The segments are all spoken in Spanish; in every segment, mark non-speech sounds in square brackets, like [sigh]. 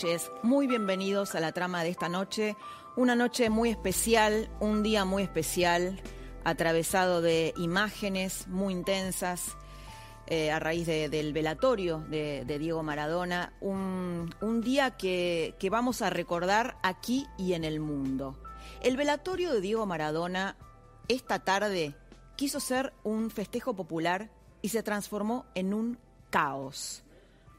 Noches. Muy bienvenidos a la trama de esta noche. Una noche muy especial, un día muy especial, atravesado de imágenes muy intensas eh, a raíz de- del velatorio de, Diego Maradona. Un, día que vamos a recordar aquí y en el mundo. El velatorio de Diego Maradona esta tarde quiso ser un festejo popular y se transformó en un caos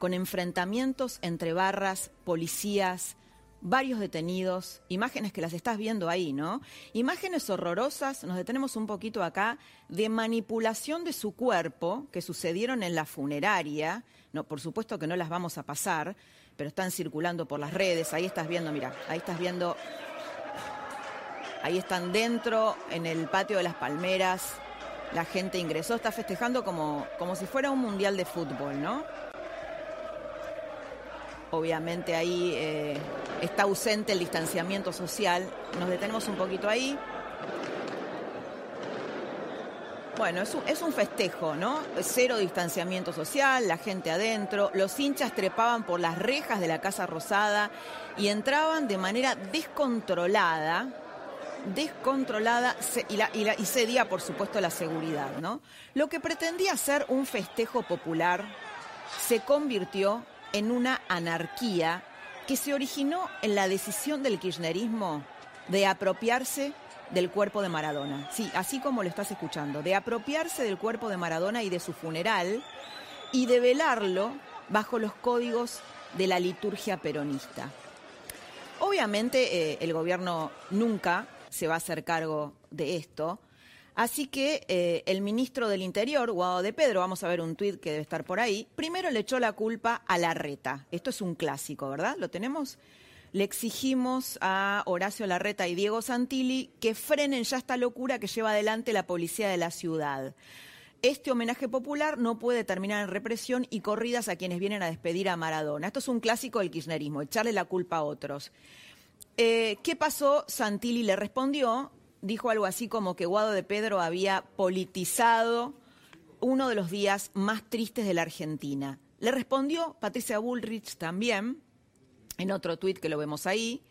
con enfrentamientos entre barras, policías, varios detenidos, imágenes que las estás viendo ahí, ¿no? Imágenes horrorosas, nos detenemos un poquito acá, de manipulación de su cuerpo que sucedieron en la funeraria. No, por supuesto que no las vamos a pasar, pero están circulando por las redes. Ahí estás viendo, mira, ahí estás viendo Ahí están dentro, en el patio de las palmeras. La gente ingresó, está festejando como, como si fuera un mundial de fútbol, ¿no? Obviamente ahí eh, está ausente el distanciamiento social. Nos detenemos un poquito ahí. Bueno, es un, es un festejo, ¿no? Cero distanciamiento social, la gente adentro, los hinchas trepaban por las rejas de la Casa Rosada y entraban de manera descontrolada, descontrolada y la- y cedía, por supuesto, la seguridad, ¿no? Lo que pretendía ser un festejo popular se convirtió en una anarquía que se originó en la decisión del kirchnerismo de apropiarse del cuerpo de Maradona. Sí, así como lo estás escuchando, de apropiarse del cuerpo de Maradona y de su funeral y de velarlo bajo los códigos de la liturgia peronista. Obviamente eh, el gobierno nunca se va a hacer cargo de esto, así que eh, el ministro del Interior, Guado de Pedro, vamos a ver un tuit que debe estar por ahí, primero le echó la culpa a la reta. Esto es un clásico, ¿verdad? ¿Lo tenemos? Le exigimos a Horacio Larreta y Diego Santilli que frenen ya esta locura que lleva adelante la policía de la ciudad. Este homenaje popular no puede terminar en represión y corridas a quienes vienen a despedir a Maradona. Esto es un clásico del kirchnerismo, echarle la culpa a otros. Eh, ¿Qué pasó? Santilli le respondió, dijo algo así como que Guado de Pedro había politizado uno de los días más tristes de la Argentina. Le respondió Patricia Bullrich también, en otro tuit que lo vemos ahí,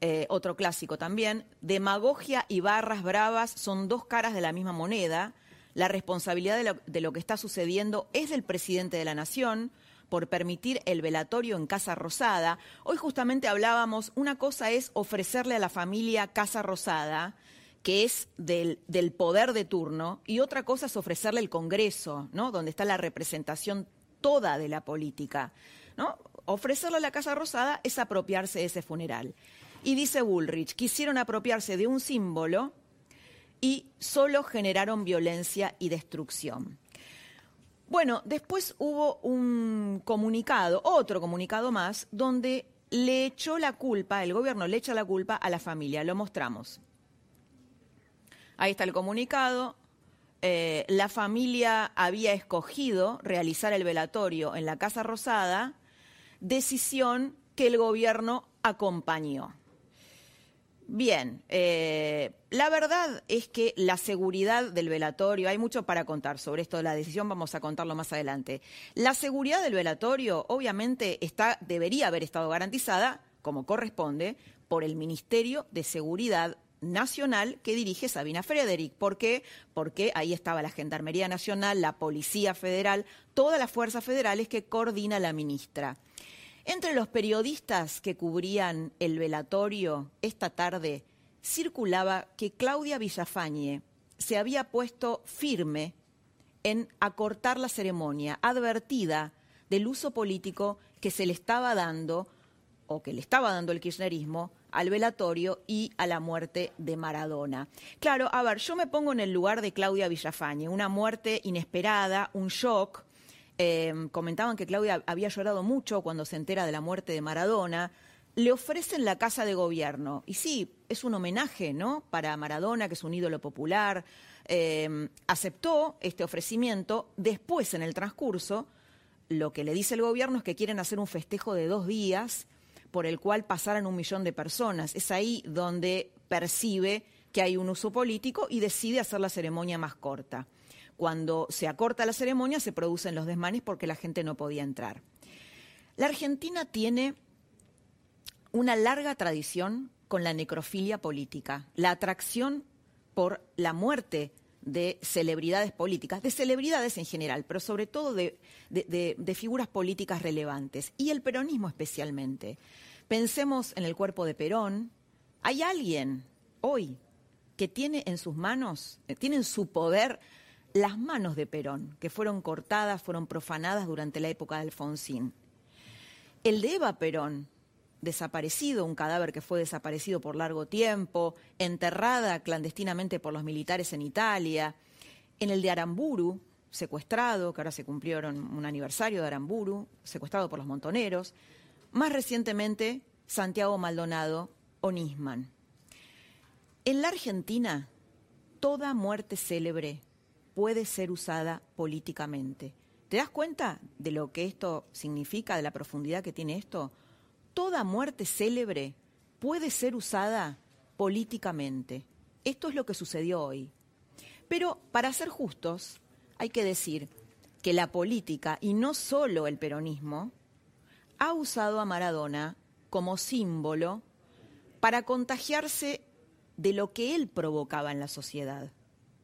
eh, otro clásico también, demagogia y barras bravas son dos caras de la misma moneda. La responsabilidad de lo, de lo que está sucediendo es del presidente de la Nación por permitir el velatorio en Casa Rosada. Hoy justamente hablábamos, una cosa es ofrecerle a la familia Casa Rosada, que es del, poder de turno, y otra cosa es ofrecerle el Congreso, ¿no? donde está la representación toda de la política. ¿no? Ofrecerle a la Casa Rosada es apropiarse de ese funeral. Y dice Bullrich, quisieron apropiarse de un símbolo y solo generaron violencia y destrucción. Bueno, después hubo un comunicado, otro comunicado más, donde le echó la culpa, el gobierno le echa la culpa a la familia, lo mostramos. Ahí está el comunicado. Eh, la familia había escogido realizar el velatorio en la Casa Rosada, decisión que el gobierno acompañó. Bien, eh, la verdad es que la seguridad del velatorio, hay mucho para contar sobre esto la decisión, vamos a contarlo más adelante. La seguridad del velatorio obviamente está, debería haber estado garantizada, como corresponde, por el Ministerio de Seguridad Nacional que dirige Sabina Frederick. ¿Por qué? Porque ahí estaba la Gendarmería Nacional, la Policía Federal, todas las fuerzas federales que coordina la ministra. Entre los periodistas que cubrían el velatorio esta tarde circulaba que Claudia Villafañe se había puesto firme en acortar la ceremonia, advertida del uso político que se le estaba dando o que le estaba dando el kirchnerismo al velatorio y a la muerte de Maradona. Claro, a ver, yo me pongo en el lugar de Claudia Villafañe, una muerte inesperada, un shock. Eh, comentaban que Claudia había llorado mucho cuando se entera de la muerte de Maradona. Le ofrecen la casa de gobierno. Y sí, es un homenaje, ¿no? Para Maradona, que es un ídolo popular. Eh, aceptó este ofrecimiento. Después, en el transcurso, lo que le dice el gobierno es que quieren hacer un festejo de dos días por el cual pasaran un millón de personas. Es ahí donde percibe que hay un uso político y decide hacer la ceremonia más corta. Cuando se acorta la ceremonia se producen los desmanes porque la gente no podía entrar. La Argentina tiene una larga tradición con la necrofilia política, la atracción por la muerte de celebridades políticas, de celebridades en general, pero sobre todo de, figuras políticas relevantes, y el peronismo especialmente. Pensemos en el cuerpo de Perón. Hay alguien hoy que tiene en sus manos, eh, tiene en su poder las manos de Perón, que fueron cortadas, fueron profanadas durante la época de Alfonsín. El de Eva Perón, desaparecido, un cadáver que fue desaparecido por largo tiempo, enterrada clandestinamente por los militares en Italia, en el de Aramburu, secuestrado, que ahora se cumplieron un aniversario de Aramburu, secuestrado por los montoneros, más recientemente, Santiago Maldonado o Nisman. En la Argentina, toda muerte célebre puede ser usada políticamente. ¿Te das cuenta de lo que esto significa, de la profundidad que tiene esto? Toda muerte célebre puede ser usada políticamente. Esto es lo que sucedió hoy. Pero, para ser justos, hay que decir que la política, y no solo el peronismo, ha usado a Maradona como símbolo para contagiarse de lo que él provocaba en la sociedad,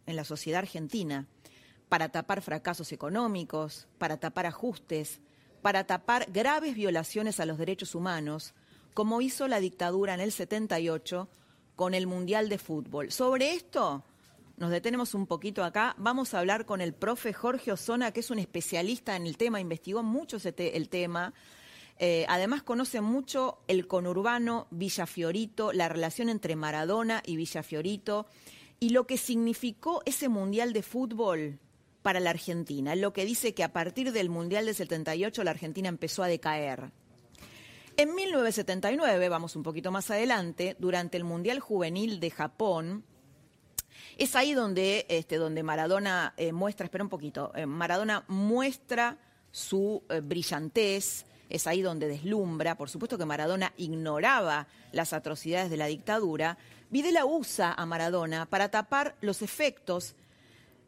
en la sociedad argentina, para tapar fracasos económicos, para tapar ajustes, para tapar graves violaciones a los derechos humanos, como hizo la dictadura en el 78 con el Mundial de Fútbol. Sobre esto nos detenemos un poquito acá. Vamos a hablar con el profe Jorge Osona, que es un especialista en el tema, investigó mucho el tema, eh, además conoce mucho el conurbano Villafiorito, la relación entre Maradona y Villafiorito y lo que significó ese Mundial de Fútbol para la Argentina. Lo que dice que a partir del Mundial del 78 la Argentina empezó a decaer. En 1979, vamos un poquito más adelante, durante el Mundial Juvenil de Japón, es ahí donde, este, donde Maradona eh, muestra, espera un poquito, eh, Maradona muestra su brillantez, es ahí donde deslumbra. Por supuesto que Maradona ignoraba las atrocidades de la dictadura. Videla usa a Maradona para tapar los efectos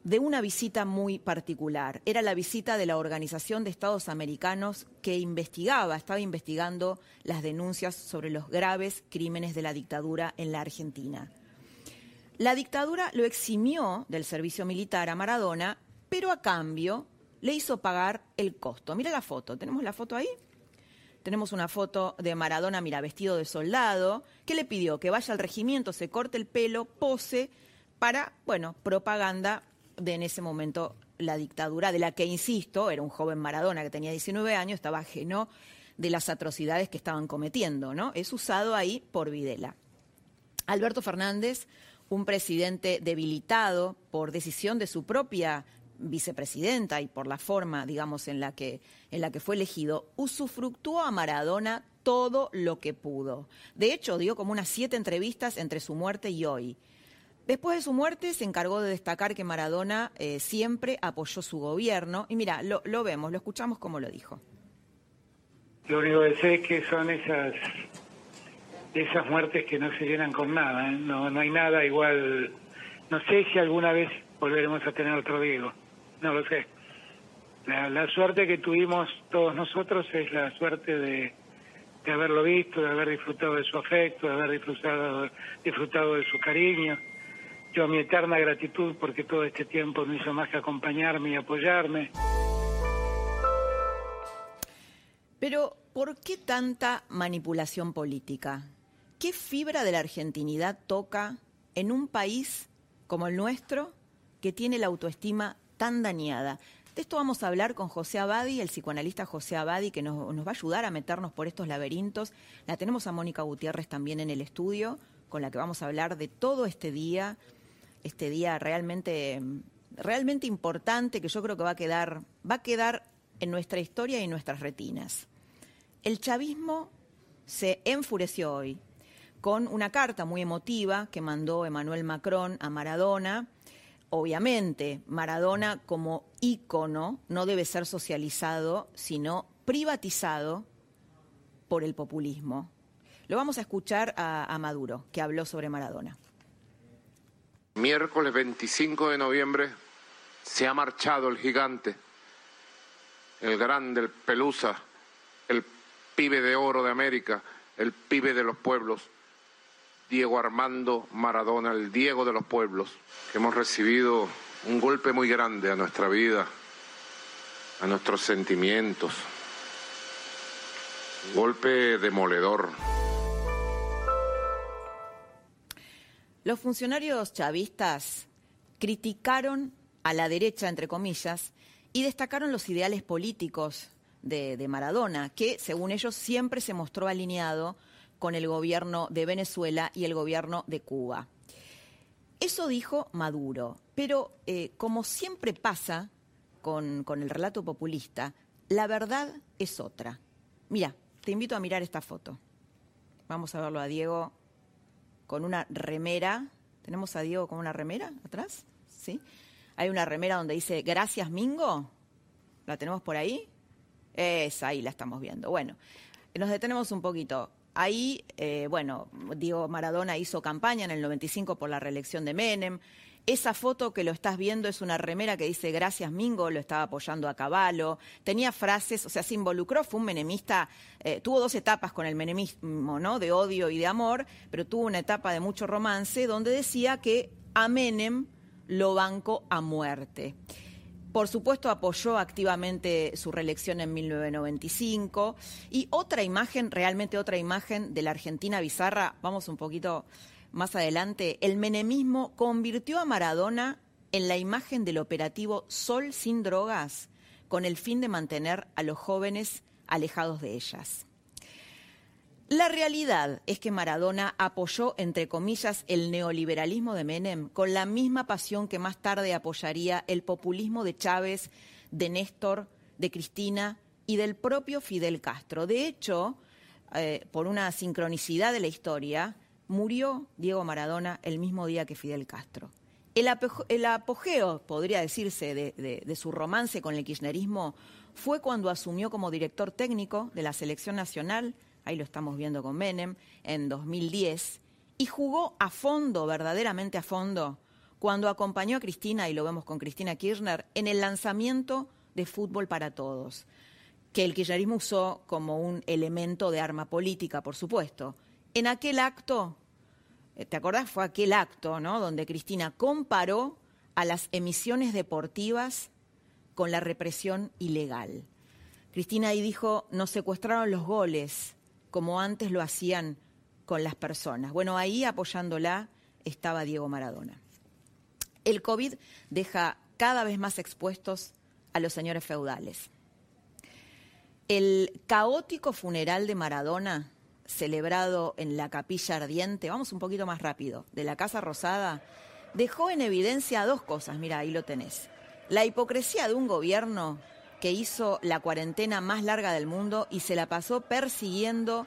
de una visita muy particular. Era la visita de la Organización de Estados Americanos que investigaba, estaba investigando las denuncias sobre los graves crímenes de la dictadura en la Argentina. La dictadura lo eximió del servicio militar a Maradona, pero a cambio le hizo pagar el costo. Mira la foto, ¿tenemos la foto ahí? Tenemos una foto de Maradona, mira, vestido de soldado, que le pidió que vaya al regimiento, se corte el pelo, pose para, bueno, propaganda de en ese momento la dictadura, de la que, insisto, era un joven Maradona que tenía 19 años, estaba ajeno de las atrocidades que estaban cometiendo, ¿no? Es usado ahí por Videla. Alberto Fernández, un presidente debilitado por decisión de su propia vicepresidenta y por la forma, digamos, en la que, en la que fue elegido, usufructuó a Maradona todo lo que pudo. De hecho, dio como unas siete entrevistas entre su muerte y hoy. Después de su muerte se encargó de destacar que Maradona eh, siempre apoyó su gobierno. Y mira, lo, vemos, lo escuchamos como lo dijo. Lo único que sé es que son esas, esas muertes que no se llenan con nada. ¿eh? No, no hay nada igual. No sé si alguna vez volveremos a tener otro Diego no lo sé. La, suerte que tuvimos todos nosotros es la suerte de, haberlo visto, de haber disfrutado de su afecto, de haber disfrutado, disfrutado de su cariño. Yo mi eterna gratitud porque todo este tiempo no hizo más que acompañarme y apoyarme. Pero, ¿por qué tanta manipulación política? ¿Qué fibra de la argentinidad toca en un país como el nuestro que tiene la autoestima tan dañada. De esto vamos a hablar con José Abadi, el psicoanalista José Abadi, que nos, nos va a ayudar a meternos por estos laberintos. La tenemos a Mónica Gutiérrez también en el estudio, con la que vamos a hablar de todo este día, este día realmente, realmente importante que yo creo que va a quedar, va a quedar en nuestra historia y en nuestras retinas. El chavismo se enfureció hoy con una carta muy emotiva que mandó Emmanuel Macron a Maradona. Obviamente, Maradona como ícono no debe ser socializado, sino privatizado por el populismo. Lo vamos a escuchar a, a Maduro, que habló sobre Maradona. Miércoles 25 de noviembre se ha marchado el gigante, el grande, el pelusa, el pibe de oro de América, el pibe de los pueblos, Diego Armando Maradona, el Diego de los pueblos, que hemos recibido un golpe muy grande a nuestra vida, a nuestros sentimientos, un golpe demoledor. Los funcionarios chavistas criticaron a la derecha, entre comillas, y destacaron los ideales políticos de, Maradona, que, según ellos, siempre se mostró alineado con el gobierno de Venezuela y el gobierno de Cuba. Eso dijo Maduro, pero eh, como siempre pasa con el relato populista, la verdad es otra. Mira, te invito a mirar esta foto. Vamos a verlo a Diego con una remera. ¿Tenemos a Diego con una remera atrás? ¿Sí? Hay una remera donde dice Gracias Mingo. ¿La tenemos por ahí? Esa, ahí la estamos viendo. Bueno, nos detenemos un poquito. Ahí, eh, bueno, Diego Maradona hizo campaña en el 95 por la reelección de Menem. Esa foto que lo estás viendo es una remera que dice gracias Mingo, lo estaba apoyando a caballo. Tenía frases, o sea, se involucró, fue un menemista, eh, tuvo dos etapas con el menemismo, ¿no? De odio y de amor, pero tuvo una etapa de mucho romance donde decía que a Menem lo banco a muerte. Por supuesto, apoyó activamente su reelección en 1995. Y otra imagen, realmente otra imagen de la Argentina bizarra, vamos un poquito más adelante, el menemismo convirtió a Maradona en la imagen del operativo Sol sin drogas, con el fin de mantener a los jóvenes alejados de ellas. La realidad es que Maradona apoyó, entre comillas, el neoliberalismo de Menem con la misma pasión que más tarde apoyaría el populismo de Chávez, de Néstor, de Cristina y del propio Fidel Castro. De hecho, eh, por una sincronicidad de la historia, murió Diego Maradona el mismo día que Fidel Castro. El, apogeo, podría decirse, de, de, de su romance con el kirchnerismo fue cuando asumió como director técnico de la selección nacional ahí lo estamos viendo con Menem, en 2010, y jugó a fondo, verdaderamente a fondo, cuando acompañó a Cristina, y lo vemos con Cristina Kirchner, en el lanzamiento de Fútbol para Todos, que el kirchnerismo usó como un elemento de arma política, por supuesto. En aquel acto, eh, ¿te acordás? Fue aquel acto, ¿no? Donde Cristina comparó a las emisiones deportivas con la represión ilegal. Cristina ahí dijo, nos secuestraron los goles, como antes lo hacían con las personas. Bueno, ahí apoyándola estaba Diego Maradona. El COVID deja cada vez más expuestos a los señores feudales. El caótico funeral de Maradona, celebrado en la capilla ardiente, vamos un poquito más rápido, de la Casa Rosada, dejó en evidencia dos cosas, mira, ahí lo tenés. La hipocresía de un gobierno que hizo la cuarentena más larga del mundo y se la pasó persiguiendo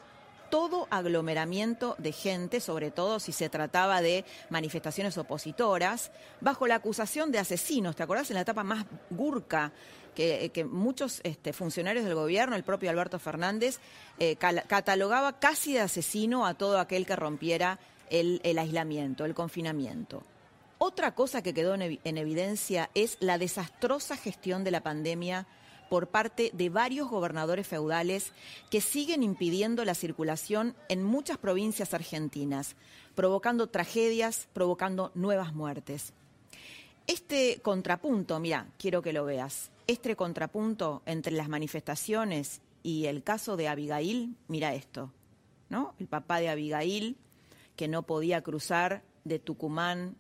todo aglomeramiento de gente, sobre todo si se trataba de manifestaciones opositoras, bajo la acusación de asesinos. ¿Te acordás en la etapa más gurca? Que, que muchos este, funcionarios del gobierno, el propio Alberto Fernández, eh, catalogaba casi de asesino a todo aquel que rompiera el, aislamiento, el confinamiento. Otra cosa que quedó en evidencia es la desastrosa gestión de la pandemia por parte de varios gobernadores feudales que siguen impidiendo la circulación en muchas provincias argentinas, provocando tragedias, provocando nuevas muertes. Este contrapunto, mira, quiero que lo veas, este contrapunto entre las manifestaciones y el caso de Abigail, mira esto, ¿no? El papá de Abigail, que no podía cruzar de Tucumán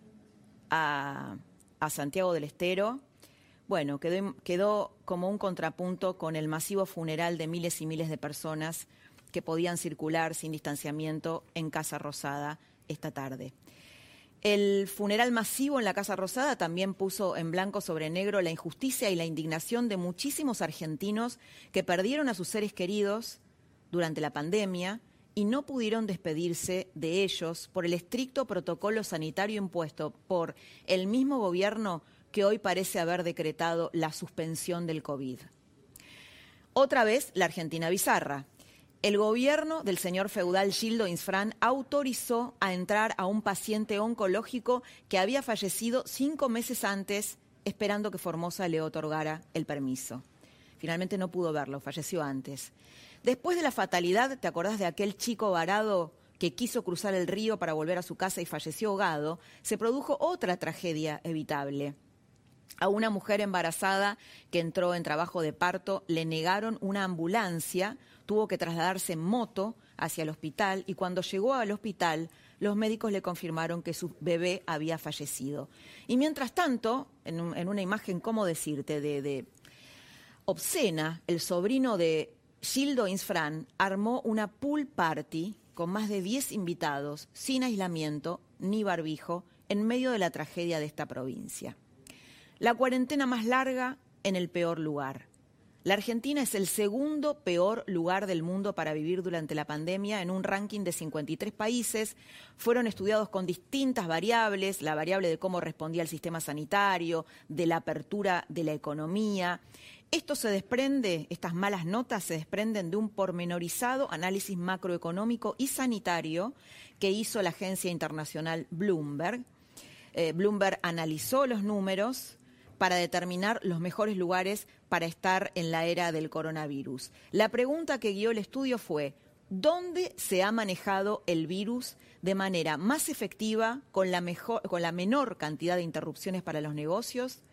a, a Santiago del Estero, bueno, quedó, como un contrapunto con el masivo funeral de miles y miles de personas que podían circular sin distanciamiento en Casa Rosada esta tarde. El funeral masivo en la Casa Rosada también puso en blanco sobre negro la injusticia y la indignación de muchísimos argentinos que perdieron a sus seres queridos durante la pandemia y no pudieron despedirse de ellos por el estricto protocolo sanitario impuesto por el mismo gobierno que hoy parece haber decretado la suspensión del COVID. Otra vez la Argentina bizarra. El gobierno del señor feudal Gildo Insfran autorizó a entrar a un paciente oncológico que había fallecido cinco meses antes, esperando que Formosa le otorgara el permiso. Finalmente no pudo verlo, falleció antes. Después de la fatalidad, ¿te acordás de aquel chico varado que quiso cruzar el río para volver a su casa y falleció ahogado? Se produjo otra tragedia evitable. A una mujer embarazada que entró en trabajo de parto le negaron una ambulancia tuvo que trasladarse en moto hacia el hospital y cuando llegó al hospital los médicos le confirmaron que su bebé había fallecido. Y mientras tanto, en, una imagen, ¿cómo decirte?, de, obscena, el sobrino de Gildo Insfran armó una pool party con más de 10 invitados, sin aislamiento ni barbijo, en medio de la tragedia de esta provincia. La cuarentena más larga en el peor lugar. La Argentina es el segundo peor lugar del mundo para vivir durante la pandemia en un ranking de 53 países. Fueron estudiados con distintas variables, la variable de cómo respondía el sistema sanitario, de la apertura de la economía. Esto se desprende, estas malas notas se desprenden de un pormenorizado análisis macroeconómico y sanitario que hizo la agencia internacional Bloomberg. Eh, Bloomberg analizó los números para determinar los mejores lugares para estar en la era del coronavirus. La pregunta que guió el estudio fue, ¿dónde se ha manejado el virus de manera más efectiva, con la, mejor, con la menor cantidad de interrupciones para los negocios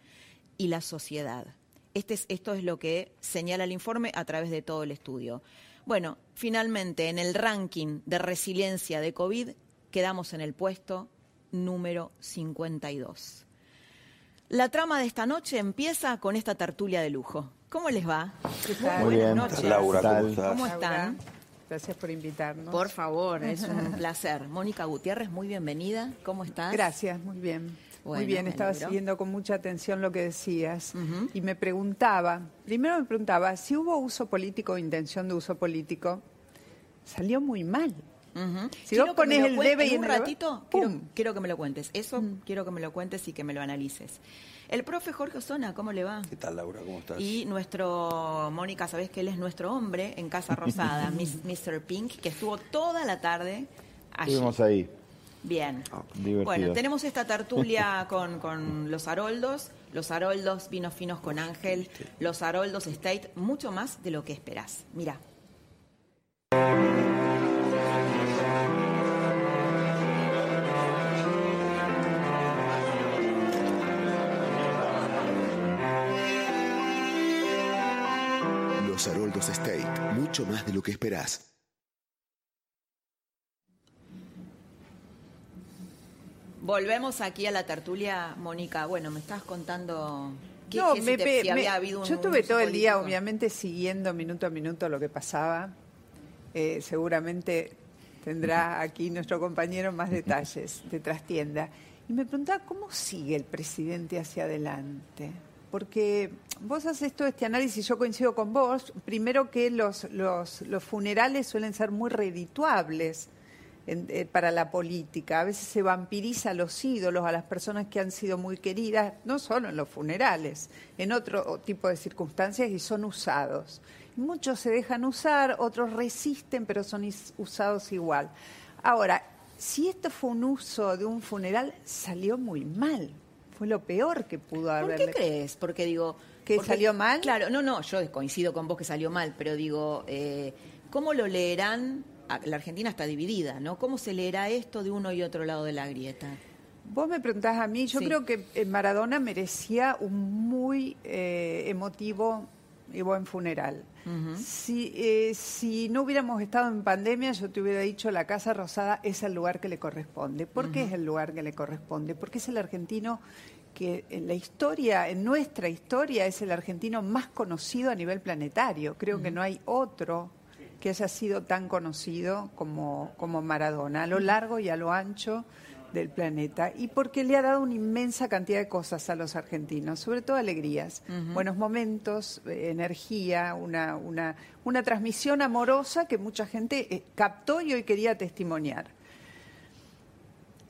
y la sociedad? Este es, esto es lo que señala el informe a través de todo el estudio. Bueno, finalmente, en el ranking de resiliencia de COVID, quedamos en el puesto número 52. La trama de esta noche empieza con esta tertulia de lujo. ¿Cómo les va? Muy bien. Noches. Laura, ¿cómo, estás? ¿Cómo están? Gracias por invitarnos. Por favor, es un [laughs] placer. Mónica Gutiérrez, muy bienvenida. ¿Cómo estás? Gracias, muy bien. muy bien, estaba siguiendo con mucha atención lo que decías y me preguntaba, primero me preguntaba, si hubo uso político o intención de uso político, salió muy mal. Si vos pones el debe y en un ratito, quiero, que me lo cuentes. Eso mm. quiero que me lo cuentes y que me lo analices. El profe Jorge Osona, ¿cómo le va? ¿Qué tal, Laura? ¿Cómo estás? Y nuestro, Mónica, sabés que él es nuestro hombre en Casa [laughs] Rosada, Mr. Pink, que estuvo toda la tarde allí. Estuvimos ahí. Bien. Ah, bueno, tenemos esta tertulia [laughs] con, con los Haroldos, los Haroldos vinos finos con Ángel, los Haroldos State, mucho más de lo que esperás. Mira. Haroldos State, mucho más de lo que esperás. Volvemos aquí a la tertulia, Mónica. Bueno, me estabas contando que, si, había habido un, Yo estuve todo el día, obviamente, siguiendo minuto a minuto lo que pasaba. Eh, seguramente tendrá aquí nuestro compañero más detalles de trastienda. Y me preguntaba cómo sigue el presidente hacia adelante porque vos haces todo este análisis, yo coincido con vos, primero que los, los, funerales suelen ser muy redituables eh, para la política, a veces se vampiriza a los ídolos, a las personas que han sido muy queridas, no solo en los funerales, en otro tipo de circunstancias y son usados. Muchos se dejan usar, otros resisten, pero son usados igual. Ahora, si esto fue un uso de un funeral, salió muy mal fue lo peor que pudo haber. ¿Por qué crees? Porque digo... ¿Que salió mal? Claro, no, no, yo coincido con vos que salió mal, pero digo, eh, ¿cómo lo leerán? Ah, la Argentina está dividida, ¿no? ¿Cómo se leerá esto de uno y otro lado de la grieta? Vos me preguntás a mí, yo creo que eh, Maradona merecía un muy eh, emotivo y buen funeral. si, eh, si no hubiéramos estado en pandemia, yo te hubiera dicho la Casa Rosada es el lugar que le corresponde. ¿Por qué es el lugar que le corresponde? Porque es el argentino que en la historia, en nuestra historia, es el argentino más conocido a nivel planetario. Creo que no hay otro que haya sido tan conocido como, como Maradona, a lo largo y a lo ancho del planeta y porque le ha dado una inmensa cantidad de cosas a los argentinos, sobre todo alegrías, buenos momentos, eh, energía, una, una, una, transmisión amorosa que mucha gente eh, captó y hoy quería testimoniar.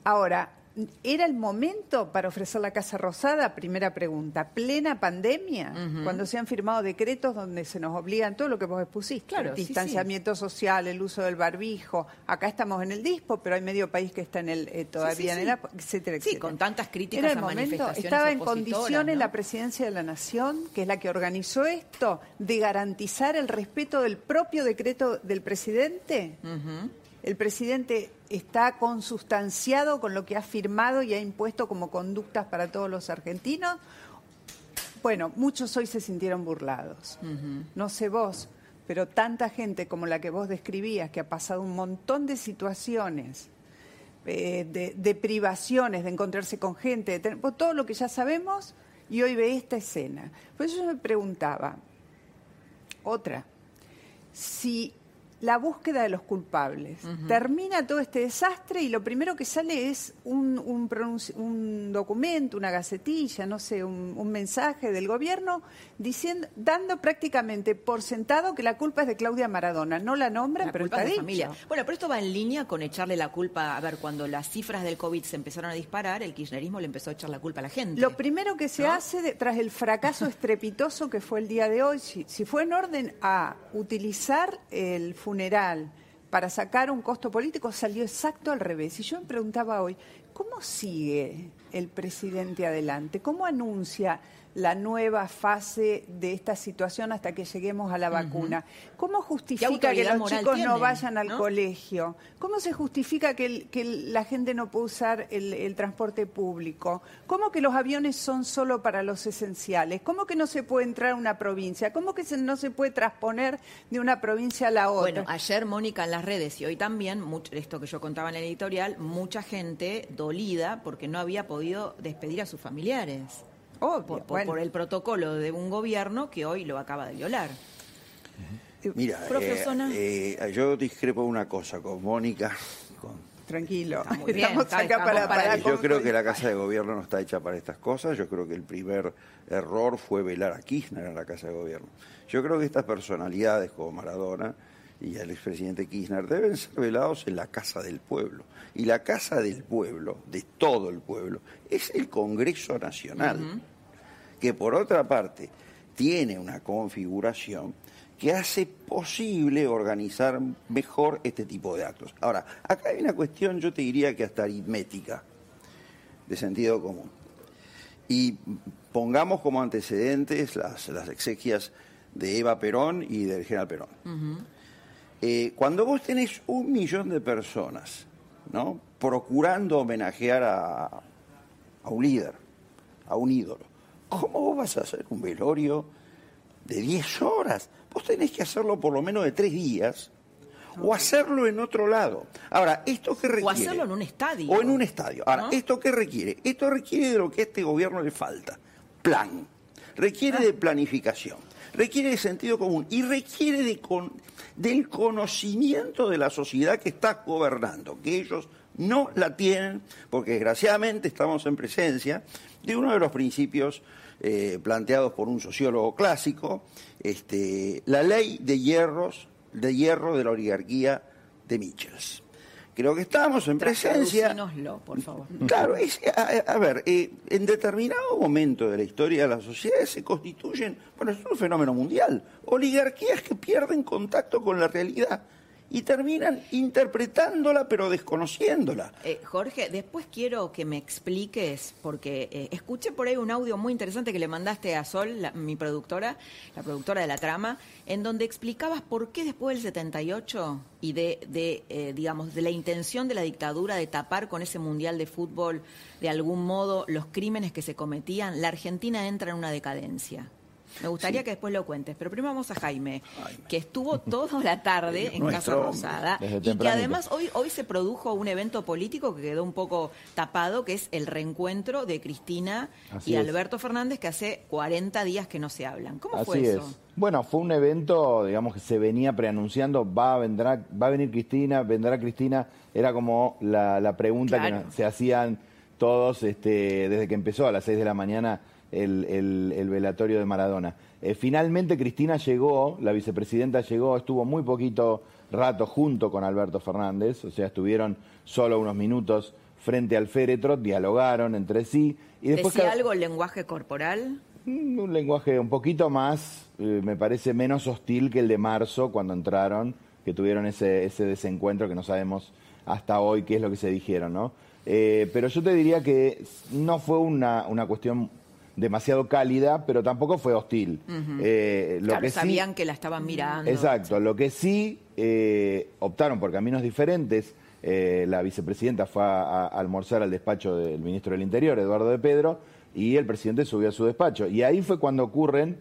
Ahora, ¿Era el momento para ofrecer la Casa Rosada? Primera pregunta. ¿Plena pandemia? Cuando se han firmado decretos donde se nos obligan todo lo que vos expusiste. Claro, distanciamiento social, el uso del barbijo. Acá estamos en el dispo, pero hay medio país que está en el eh, todavía en el etcétera, etcétera. Sí, con tantas críticas Era el momento, Estaba en condiciones la presidencia de la Nación, que es la que organizó esto, de garantizar el respeto del propio decreto del presidente. El presidente está consustanciado con lo que ha firmado y ha impuesto como conductas para todos los argentinos. Bueno, muchos hoy se sintieron burlados. No sé vos, pero tanta gente como la que vos describías, que ha pasado un montón de situaciones, eh, de, privaciones, de encontrarse con gente, de todo lo que ya sabemos, y hoy ve esta escena. Por eso yo me preguntaba, otra, si la búsqueda de los culpables. Termina todo este desastre y lo primero que sale es un, un, documento, una gacetilla, no sé, un, mensaje del gobierno diciendo, dando prácticamente por sentado que la culpa es de Claudia Maradona. No la nombra, pero está de familia. Bueno, pero esto va en línea con echarle la culpa. A ver, cuando las cifras del COVID se empezaron a disparar, el kirchnerismo le empezó a echar la culpa a la gente. Lo primero que se hace tras el fracaso [laughs] estrepitoso que fue el día de hoy, si, si fue en orden a utilizar el funeral para sacar un costo político salió exacto al revés. Y yo me preguntaba hoy, ¿cómo sigue el presidente adelante? ¿Cómo anuncia la nueva fase de esta situación hasta que lleguemos a la vacuna. ¿Cómo justifica que los chicos no vayan al colegio? ¿Cómo se justifica que, la gente no puede usar el, transporte público? ¿Cómo que los aviones son solo para los esenciales? ¿Cómo que no se puede entrar a una provincia? ¿Cómo que no se puede transponer de una provincia a la otra? Bueno, ayer Mónica en las redes y hoy también, esto que yo contaba en el editorial, mucha gente dolida porque no había podido despedir a sus familiares por, el protocolo de un gobierno que hoy lo acaba de violar. Mira, eh, eh, yo discrepo una cosa con Mónica. Tranquilo, [laughs] estamos acá para, Yo creo que la Casa de Gobierno no está hecha para estas cosas. Yo creo que el primer error fue velar a Kirchner en la Casa de Gobierno. Yo creo que estas personalidades como Maradona y el expresidente Kirchner deben ser velados en la Casa del Pueblo. Y la Casa del Pueblo, de todo el pueblo, es el Congreso Nacional, que por otra parte tiene una configuración que hace posible organizar mejor este tipo de actos. Ahora, acá hay una cuestión, yo te diría que hasta aritmética, de sentido común. Y pongamos como antecedentes las, exequias de Eva Perón y del general Perón. Eh, cuando vos tenés un millón de personas ¿no? procurando homenajear a, a un líder, a un ídolo, ¿cómo vos vas a hacer un velorio de 10 horas? Vos tenés que hacerlo por lo menos de 3 días o hacerlo en otro lado. Ahora, ¿esto qué requiere? O hacerlo en un estadio. O en un estadio. Ahora, ¿esto qué requiere? Esto requiere de lo que a este gobierno le falta. Plan. Requiere ah. de planificación. Requiere de sentido común. Y requiere de, con, del conocimiento de la sociedad que está gobernando, que ellos no la tienen, porque desgraciadamente estamos en presencia de uno de los principios eh, planteados por un sociólogo clásico, este, la ley de hierros, de hierro de la oligarquía de Michels. Creo que estamos en presencia. por favor. Claro, a, ver, eh, en determinado momento de la historia de la sociedad se constituyen, bueno, es un fenómeno mundial, oligarquías que pierden contacto con la realidad y terminan interpretándola pero desconociéndola. Eh, Jorge, después quiero que me expliques, porque eh, escuché por ahí un audio muy interesante que le mandaste a Sol, mi productora, la productora de la trama, en donde explicabas por qué después del 78 y de, de eh, digamos, de la intención de la dictadura de tapar con ese mundial de fútbol de algún modo los crímenes que se cometían, la Argentina entra en una decadencia. Me gustaría que después lo cuentes, pero primero vamos a Jaime, que estuvo toda la tarde en Casa Rosada y que además hoy, hoy se produjo un evento político que quedó un poco tapado, que es el reencuentro de Cristina y Alberto Fernández, que hace 40 días que no se hablan. ¿Cómo fue eso? Bueno, fue un evento, digamos, que se venía preanunciando, va a, vendrá, va a venir Cristina, vendrá Cristina, era como la, pregunta que se hacían todos este, desde que empezó a las 6 de la mañana el, velatorio de Maradona. Eh, finalmente Cristina llegó, la vicepresidenta llegó, estuvo muy poquito rato junto con Alberto Fernández, o sea, estuvieron solo unos minutos frente al féretro, dialogaron entre sí. Y después ¿Decía algo el lenguaje corporal? Mm, un lenguaje un poquito más, eh, me parece menos hostil que el de marzo cuando entraron, que tuvieron ese, ese desencuentro que no sabemos hasta hoy qué es lo que se dijeron, ¿no? Eh, pero yo te diría que no fue una, una cuestión demasiado cálida, pero tampoco fue hostil. Eh, lo que sabían que la estaban mirando. Exacto, lo que sí eh, optaron por caminos diferentes. la vicepresidenta fue a, almorzar al despacho del ministro del Interior, Eduardo de Pedro, y el presidente subió a su despacho. Y ahí fue cuando ocurren,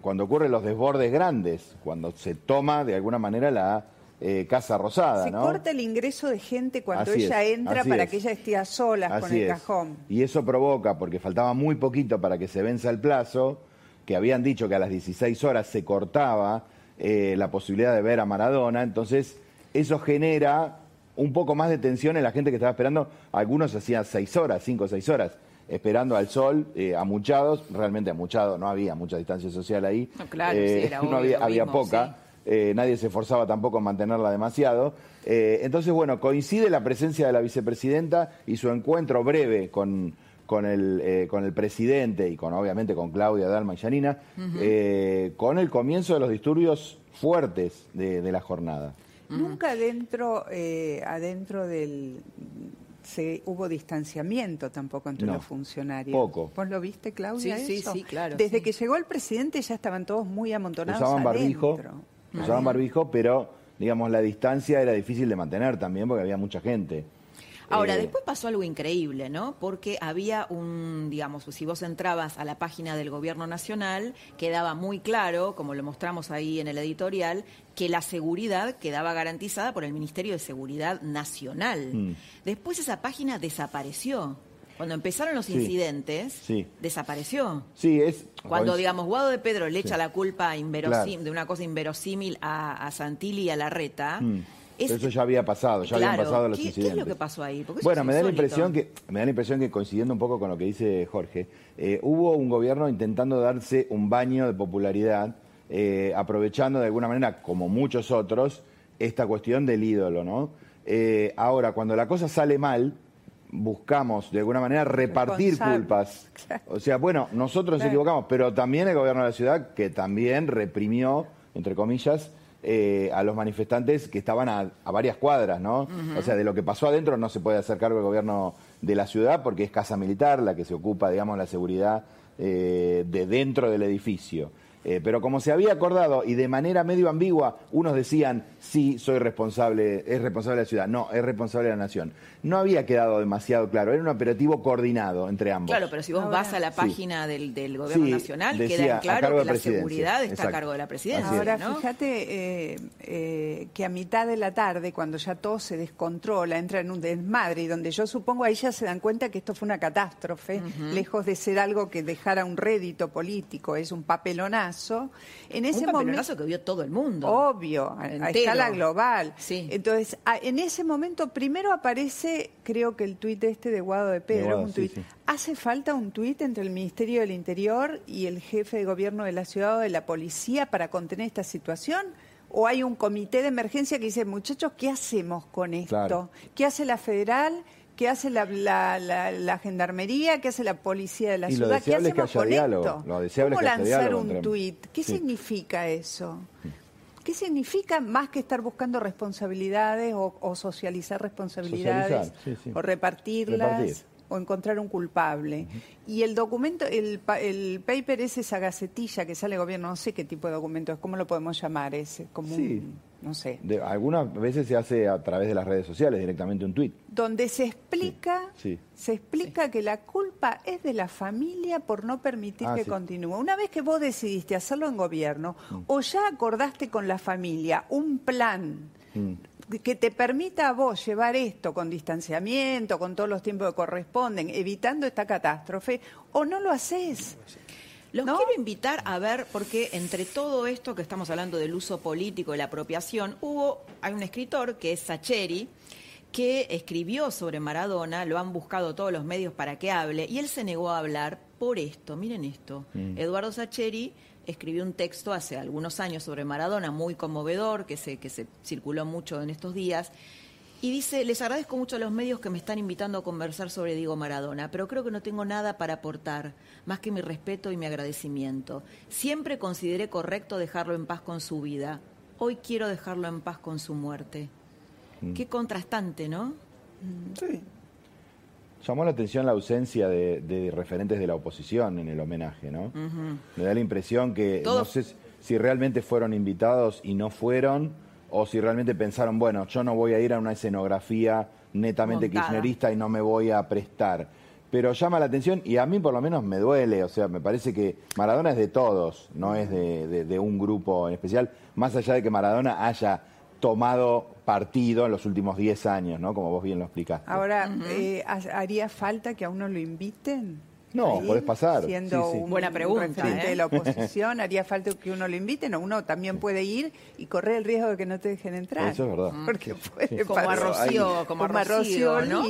cuando ocurren los desbordes grandes, cuando se toma de alguna manera la eh, Casa Rosada. Se corta el ingreso de gente cuando ella entra para que ella esté a solas con el cajón. Y eso provoca, porque faltaba muy poquito para que se venza el plazo, que habían dicho que a las 16 horas se cortaba eh, la posibilidad de ver a Maradona, entonces eso genera un poco más de tensión en la gente que estaba esperando. Algunos hacían 6 horas, 5 o 6 horas esperando al sol, eh, amuchados, realmente amuchados, no había mucha distancia social ahí. No, claro, sí, era [laughs] no había, había poca. Eh, nadie se esforzaba tampoco en mantenerla demasiado. Eh, entonces, bueno, coincide la presencia de la vicepresidenta y su encuentro breve con, con, el, eh, con el presidente y con obviamente con Claudia Dalma y Yanina, con el comienzo de los disturbios fuertes de, la jornada. Nunca adentro, adentro del, se, hubo distanciamiento tampoco entre los funcionarios. Poco. ¿Vos lo viste, Claudia? Sí, sí, sí, claro. Desde que llegó el presidente ya estaban todos muy amontonados. Usaban barbijo, usaban barbijo, pero digamos la distancia era difícil de mantener también porque había mucha gente. Ahora, eh, después pasó algo increíble, ¿no? Porque había un, digamos, si vos entrabas a la página del Gobierno Nacional, quedaba muy claro, como lo mostramos ahí en el editorial, que la seguridad quedaba garantizada por el Ministerio de Seguridad Nacional. Mm. Después esa página desapareció. Cuando empezaron los incidentes, desapareció. Sí, es. Cuando, digamos, Guado de Pedro le echa la culpa de una cosa inverosímil a, Santilli y a Larreta. Mm. eso ya había pasado, ya habían pasado los incidentes. ¿Qué es lo que pasó ahí? bueno, me da la impresión que me da la impresión que coincidiendo un poco con lo que dice Jorge, eh, hubo un gobierno intentando darse un baño de popularidad, eh, aprovechando de alguna manera, como muchos otros, esta cuestión del ídolo, ¿no? Eh, ahora, cuando la cosa sale mal, buscamos de alguna manera repartir culpas. O sea, bueno, nosotros nos equivocamos, pero también el gobierno de la ciudad que también reprimió, entre comillas, eh, a los manifestantes que estaban a, varias cuadras, ¿no? O sea, de lo que pasó adentro no se puede hacer cargo el gobierno de la ciudad porque es casa militar la que se ocupa, digamos, la seguridad eh, de dentro del edificio. Eh, pero como se había acordado y de manera medio ambigua, unos decían, sí, soy responsable, es responsable de la ciudad, no, es responsable de la nación. No había quedado demasiado claro, era un operativo coordinado entre ambos. Claro, pero si vos vas a la página del, Gobierno Nacional, queda claro que la seguridad está a cargo de la presidencia. Ahora, fíjate eh, eh, que a mitad de la tarde, cuando ya todo se descontrola, entra en un desmadre, y donde yo supongo ahí ya se dan cuenta que esto fue una catástrofe, lejos de ser algo que dejara un rédito político, es un papelonazo en ese un momento que vio todo el mundo. Obvio, a escala global. Entonces, en ese momento primero aparece, creo que el tuit este de Guado de Pedro, un tuit. ¿Hace falta un tuit entre el Ministerio del Interior y el jefe de gobierno de la ciudad o de la policía para contener esta situación? ¿O hay un comité de emergencia que dice, muchachos, ¿qué hacemos con esto? ¿Qué hace la federal? ¿Qué hace la, la, gendarmería? ¿Qué hace la policía de la ciudad? ¿Qué hacemos con esto? ¿Cómo lanzar un tuit? ¿Qué significa eso? ¿Qué significa más que estar buscando responsabilidades o, socializar responsabilidades o repartirlas? o encontrar un culpable. Y el documento, el, el paper es esa gacetilla que sale gobierno, no sé qué tipo de documento es, ¿cómo lo podemos llamar? Es como un, no sé. algunas veces se hace a través de las redes sociales, directamente un tuit. Donde se explica, se explica que la culpa es de la familia por no permitir ah, que continúe. Una vez que vos decidiste hacerlo en gobierno, mm. o ya acordaste con la familia un plan mm que te permita a vos llevar esto con distanciamiento, con todos los tiempos que corresponden, evitando esta catástrofe, o no lo haces. Los quiero invitar a ver, porque entre todo esto que estamos hablando del uso político y la apropiación, hubo, hay un escritor que es Sacheri, que escribió sobre Maradona, lo han buscado todos los medios para que hable, y él se negó a hablar por esto, miren esto. Mm. Eduardo Sacheri escribió un texto hace algunos años sobre Maradona, muy conmovedor, que se, que se circuló mucho en estos días. Y dice, les agradezco mucho a los medios que me están invitando a conversar sobre Diego Maradona, pero creo que no tengo nada para aportar, más que mi respeto y mi agradecimiento. Siempre consideré correcto dejarlo en paz con su vida. Hoy quiero dejarlo en paz con su muerte. Mm. Qué contrastante, ¿no? Sí. Llamó la atención la ausencia de, referentes de la oposición en el homenaje, ¿no? Me da la impresión que no sé si realmente fueron invitados y no fueron, o si realmente pensaron, bueno, yo no voy a ir a una escenografía netamente kirchnerista y no me voy a prestar. Pero llama la atención y a mí por lo menos me duele, o sea, me parece que Maradona es de todos, no es de un grupo en especial, más allá de que Maradona haya tomado partido en los últimos 10 años, ¿no? Como vos bien lo explicaste. Ahora, eh, ¿haría falta que a uno lo inviten? No, podés pasar. Siendo Un, Buena pregunta, ¿eh? de la oposición, ¿haría falta que uno lo inviten o uno también puede ir y correr el riesgo de que no te dejen entrar? Eso es verdad. [laughs] Porque puede Como a Rocío, como, a Rocío, ¿no?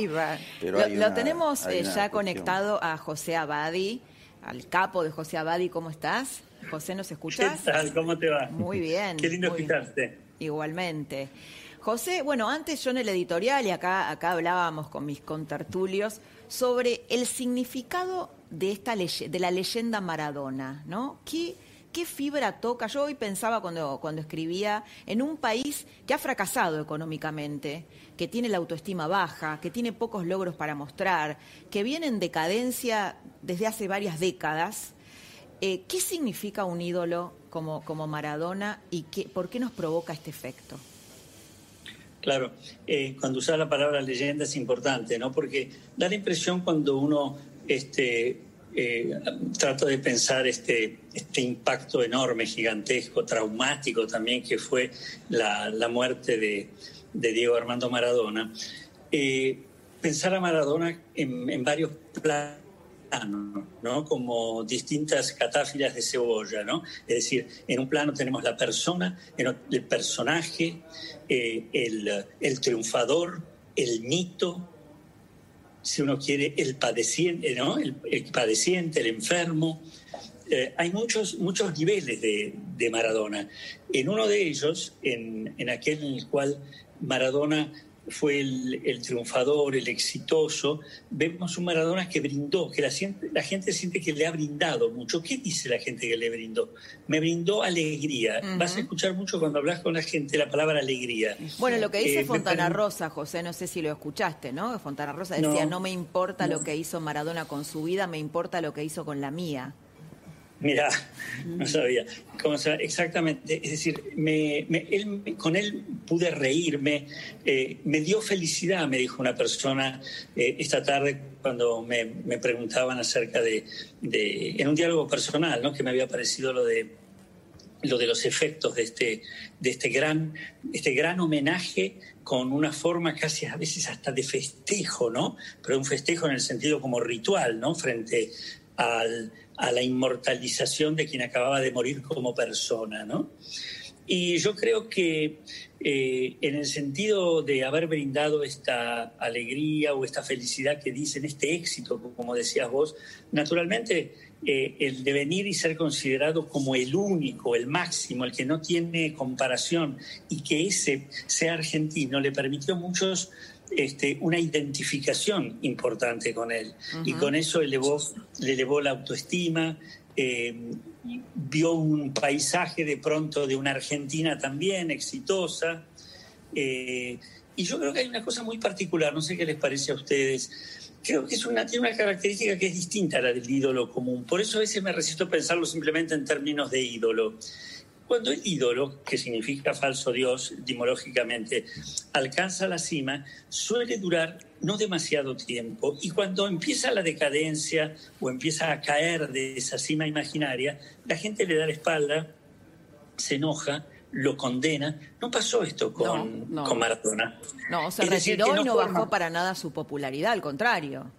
Lo, tenemos eh, ya conectado a José Abadi, al capo de José Abadi. ¿Cómo estás? José, ¿nos escuchas? ¿Qué tal? ¿Cómo te va? Muy bien. Qué lindo escucharte. Igualmente. José, bueno, antes yo en el editorial y acá, acá hablábamos con mis contertulios sobre el significado de esta de la leyenda Maradona, ¿no? ¿Qué, ¿Qué fibra toca? Yo hoy pensaba cuando, cuando escribía en un país que ha fracasado económicamente, que tiene la autoestima baja, que tiene pocos logros para mostrar, que viene en decadencia desde hace varias décadas. Eh, ¿Qué significa un ídolo como, como Maradona y qué, por qué nos provoca este efecto? Claro, eh, cuando usas la palabra leyenda es importante, ¿no? Porque da la impresión cuando uno este, eh, trata de pensar este, este impacto enorme, gigantesco, traumático también que fue la, muerte de, Diego Armando Maradona, eh, pensar a Maradona en, en varios planos ¿no? Como distintas catáfilas de cebolla, ¿no? Es decir, en un plano tenemos la persona, el personaje, eh, el, triunfador, el mito, si uno quiere, el padeciente. El, padeciente, el enfermo. Eh, hay muchos, muchos niveles de, Maradona. En uno de ellos, en aquel en el cual Maradona fue el, triunfador, el exitoso, vemos un Maradona que brindó, que la, la, gente siente que le ha brindado mucho. ¿Qué dice la gente que le brindó? Me brindó alegría. Vas a escuchar mucho cuando hablas con la gente la palabra alegría. Bueno, lo que dice eh, Fontana Rosa, José, no sé si lo escuchaste, ¿no? Fontana Rosa decía, no, me importa lo que hizo Maradona con su vida, me importa lo que hizo con la mía. Mira, no sabía. exactamente. Es decir, me, con él pude reírme. Eh, me dio felicidad, me dijo una persona eh, esta tarde cuando me, preguntaban acerca de, en un diálogo personal, ¿no? que me había parecido lo de lo de los efectos de este, de este gran, este gran homenaje con una forma casi a veces hasta de festejo, ¿no? Pero un festejo en el sentido como ritual, ¿no? Frente al, a la inmortalización de quien acababa de morir como persona, ¿no? Y yo creo que eh, en el sentido de haber brindado esta alegría o esta felicidad que dicen, este éxito, como decías vos, naturalmente eh, el devenir y ser considerado como el único, el máximo, el que no tiene comparación y que ese sea argentino le permitió a muchos este, una identificación importante con él. Y con eso elevó, le elevó la autoestima, eh, vio un paisaje de pronto de una Argentina también exitosa. Eh, y yo creo que hay una cosa muy particular, no sé qué les parece a ustedes. Creo que es una, tiene una característica que es distinta a la del ídolo común. Por eso a veces me resisto a pensarlo simplemente en términos de ídolo. Cuando el ídolo, que significa falso Dios etimológicamente, alcanza la cima, suele durar no demasiado tiempo y cuando empieza la decadencia o empieza a caer de esa cima imaginaria, la gente le da la espalda, se enoja, lo condena. No pasó esto con, con Maradona. No, se retiró y no bajó para nada su popularidad, al contrario.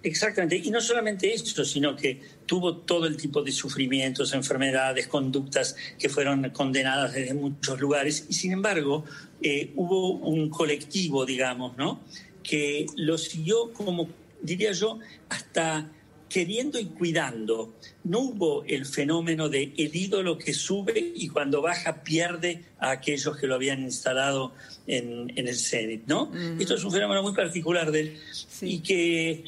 Exactamente, y no solamente eso, sino que tuvo todo el tipo de sufrimientos, enfermedades, conductas que fueron condenadas desde muchos lugares, y sin embargo eh, hubo un colectivo, digamos, ¿no? que lo siguió como, diría yo, hasta queriendo y cuidando. No hubo el fenómeno de el ídolo que sube y cuando baja pierde a aquellos que lo habían instalado en, el Zenit, ¿no? Esto es un fenómeno muy particular de él y que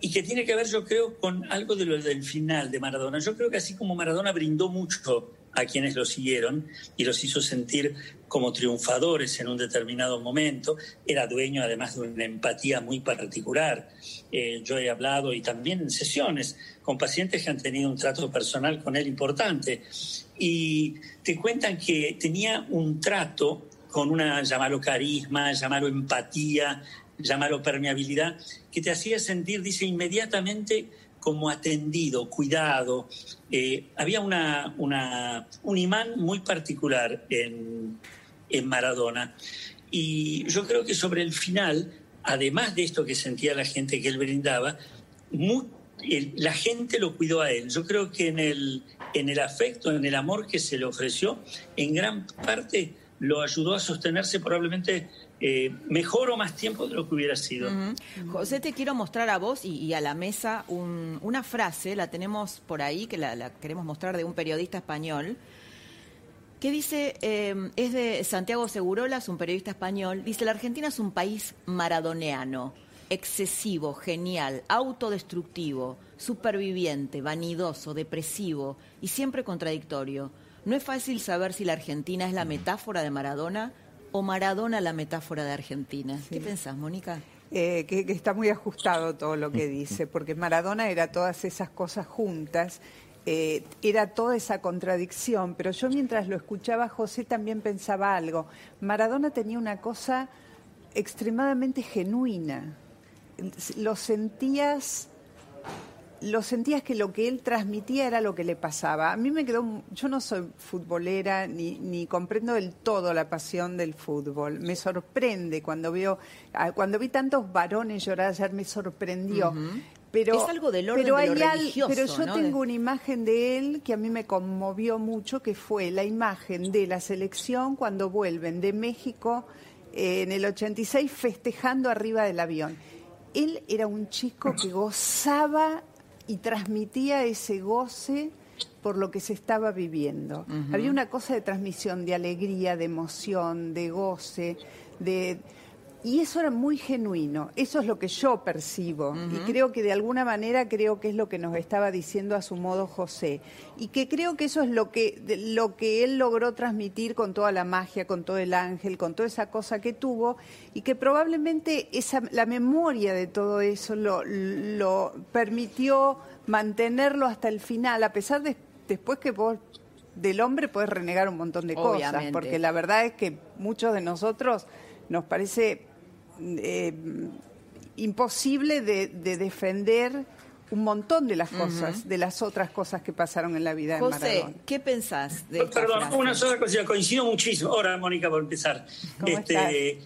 y que tiene que ver, yo creo, con algo de lo del final de Maradona. Yo creo que así como Maradona brindó mucho a quienes lo siguieron y los hizo sentir como triunfadores en un determinado momento, era dueño además de una empatía muy particular. Eh, yo he hablado y también en sesiones con pacientes que han tenido un trato personal con él importante y te cuentan que tenía un trato con una, llamarlo carisma, llamarlo empatía, llamarlo permeabilidad, que te hacía sentir, dice, inmediatamente como atendido, cuidado. Eh, había una, un imán muy particular en, Maradona. Y yo creo que sobre el final, además de esto que sentía la gente que él brindaba, la gente lo cuidó a él. Yo creo que en el, en el afecto, en el amor que se le ofreció, en gran parte lo ayudó a sostenerse probablemente eh, mejor o más tiempo de lo que hubiera sido. José, te quiero mostrar a vos y, a la mesa una frase, la tenemos por ahí, que la, queremos mostrar de un periodista español, que dice, eh, es de Santiago Segurolas, un periodista español, dice, la Argentina es un país maradoneano, excesivo, genial, autodestructivo, superviviente, vanidoso, depresivo y siempre contradictorio. No es fácil saber si la Argentina es la metáfora de Maradona o Maradona la metáfora de Argentina. ¿Qué pensás, Mónica? Eh, que, está muy ajustado todo lo que dice, porque Maradona era todas esas cosas juntas, eh, era toda esa contradicción, pero yo mientras lo escuchaba José también pensaba algo. Maradona tenía una cosa extremadamente genuina, lo sentías lo sentías que lo que él transmitía era lo que le pasaba. A mí me quedó, yo no soy futbolera ni, ni comprendo del todo la pasión del fútbol. Me sorprende cuando veo, cuando vi tantos varones llorar ayer me sorprendió. Pero, es algo del orden pero, hay pero yo tengo una imagen de él que a mí me conmovió mucho, que fue la imagen de la selección cuando vuelven de México eh, en el 86 festejando arriba del avión. Él era un chico que gozaba y transmitía ese goce por lo que se estaba viviendo. Había una cosa de transmisión, de alegría, de emoción, de goce, de y eso era muy genuino, eso es lo que yo percibo. Y creo que de alguna manera creo que es lo que nos estaba diciendo a su modo José. Y que creo que eso es lo que, lo que él logró transmitir con toda la magia, con todo el ángel, con toda esa cosa que tuvo. Y que probablemente esa, la memoria de todo eso lo, lo permitió mantenerlo hasta el final, a pesar de después que vos del hombre puedes renegar un montón de cosas, porque la verdad es que muchos de nosotros nos parece eh, imposible de, defender un montón de las cosas, de las otras cosas que pasaron en la vida José, de Maradona. ¿qué pensás de Perdón, una sola cosa, coincido muchísimo. Ahora, Mónica, por empezar. Este,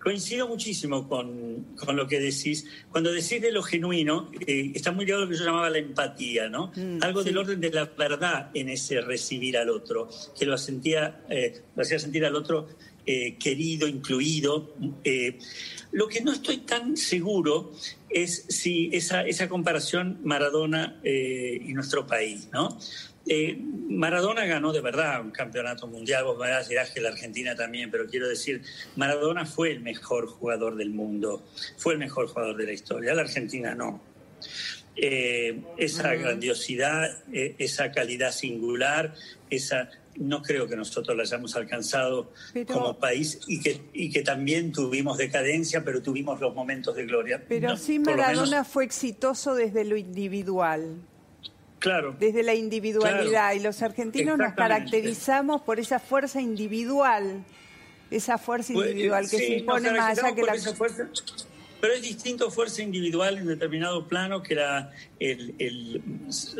coincido muchísimo con, lo que decís. Cuando decís de lo genuino, eh, está muy ligado a lo que yo llamaba la empatía, ¿no? Mm, Algo del orden de la verdad en ese recibir al otro, que lo, sentía, eh, lo hacía sentir al otro eh, querido, incluido. Eh, lo que no estoy tan seguro es si esa, esa comparación Maradona eh, y nuestro país, ¿no? Maradona ganó de verdad un campeonato mundial, vos me dirás que la Argentina también, pero quiero decir, Maradona fue el mejor jugador del mundo, fue el mejor jugador de la historia, la Argentina no. esa grandiosidad, esa calidad singular, esa no creo que nosotros la hayamos alcanzado como país y que, y que también tuvimos decadencia, pero tuvimos los momentos de gloria. Pero sí Maradona fue exitoso desde lo individual. Claro. Desde la individualidad. Y los argentinos nos caracterizamos por esa fuerza individual. Esa fuerza pues, individual que se impone más allá que la. Pero es distinto fuerza individual en determinado plano que la, el,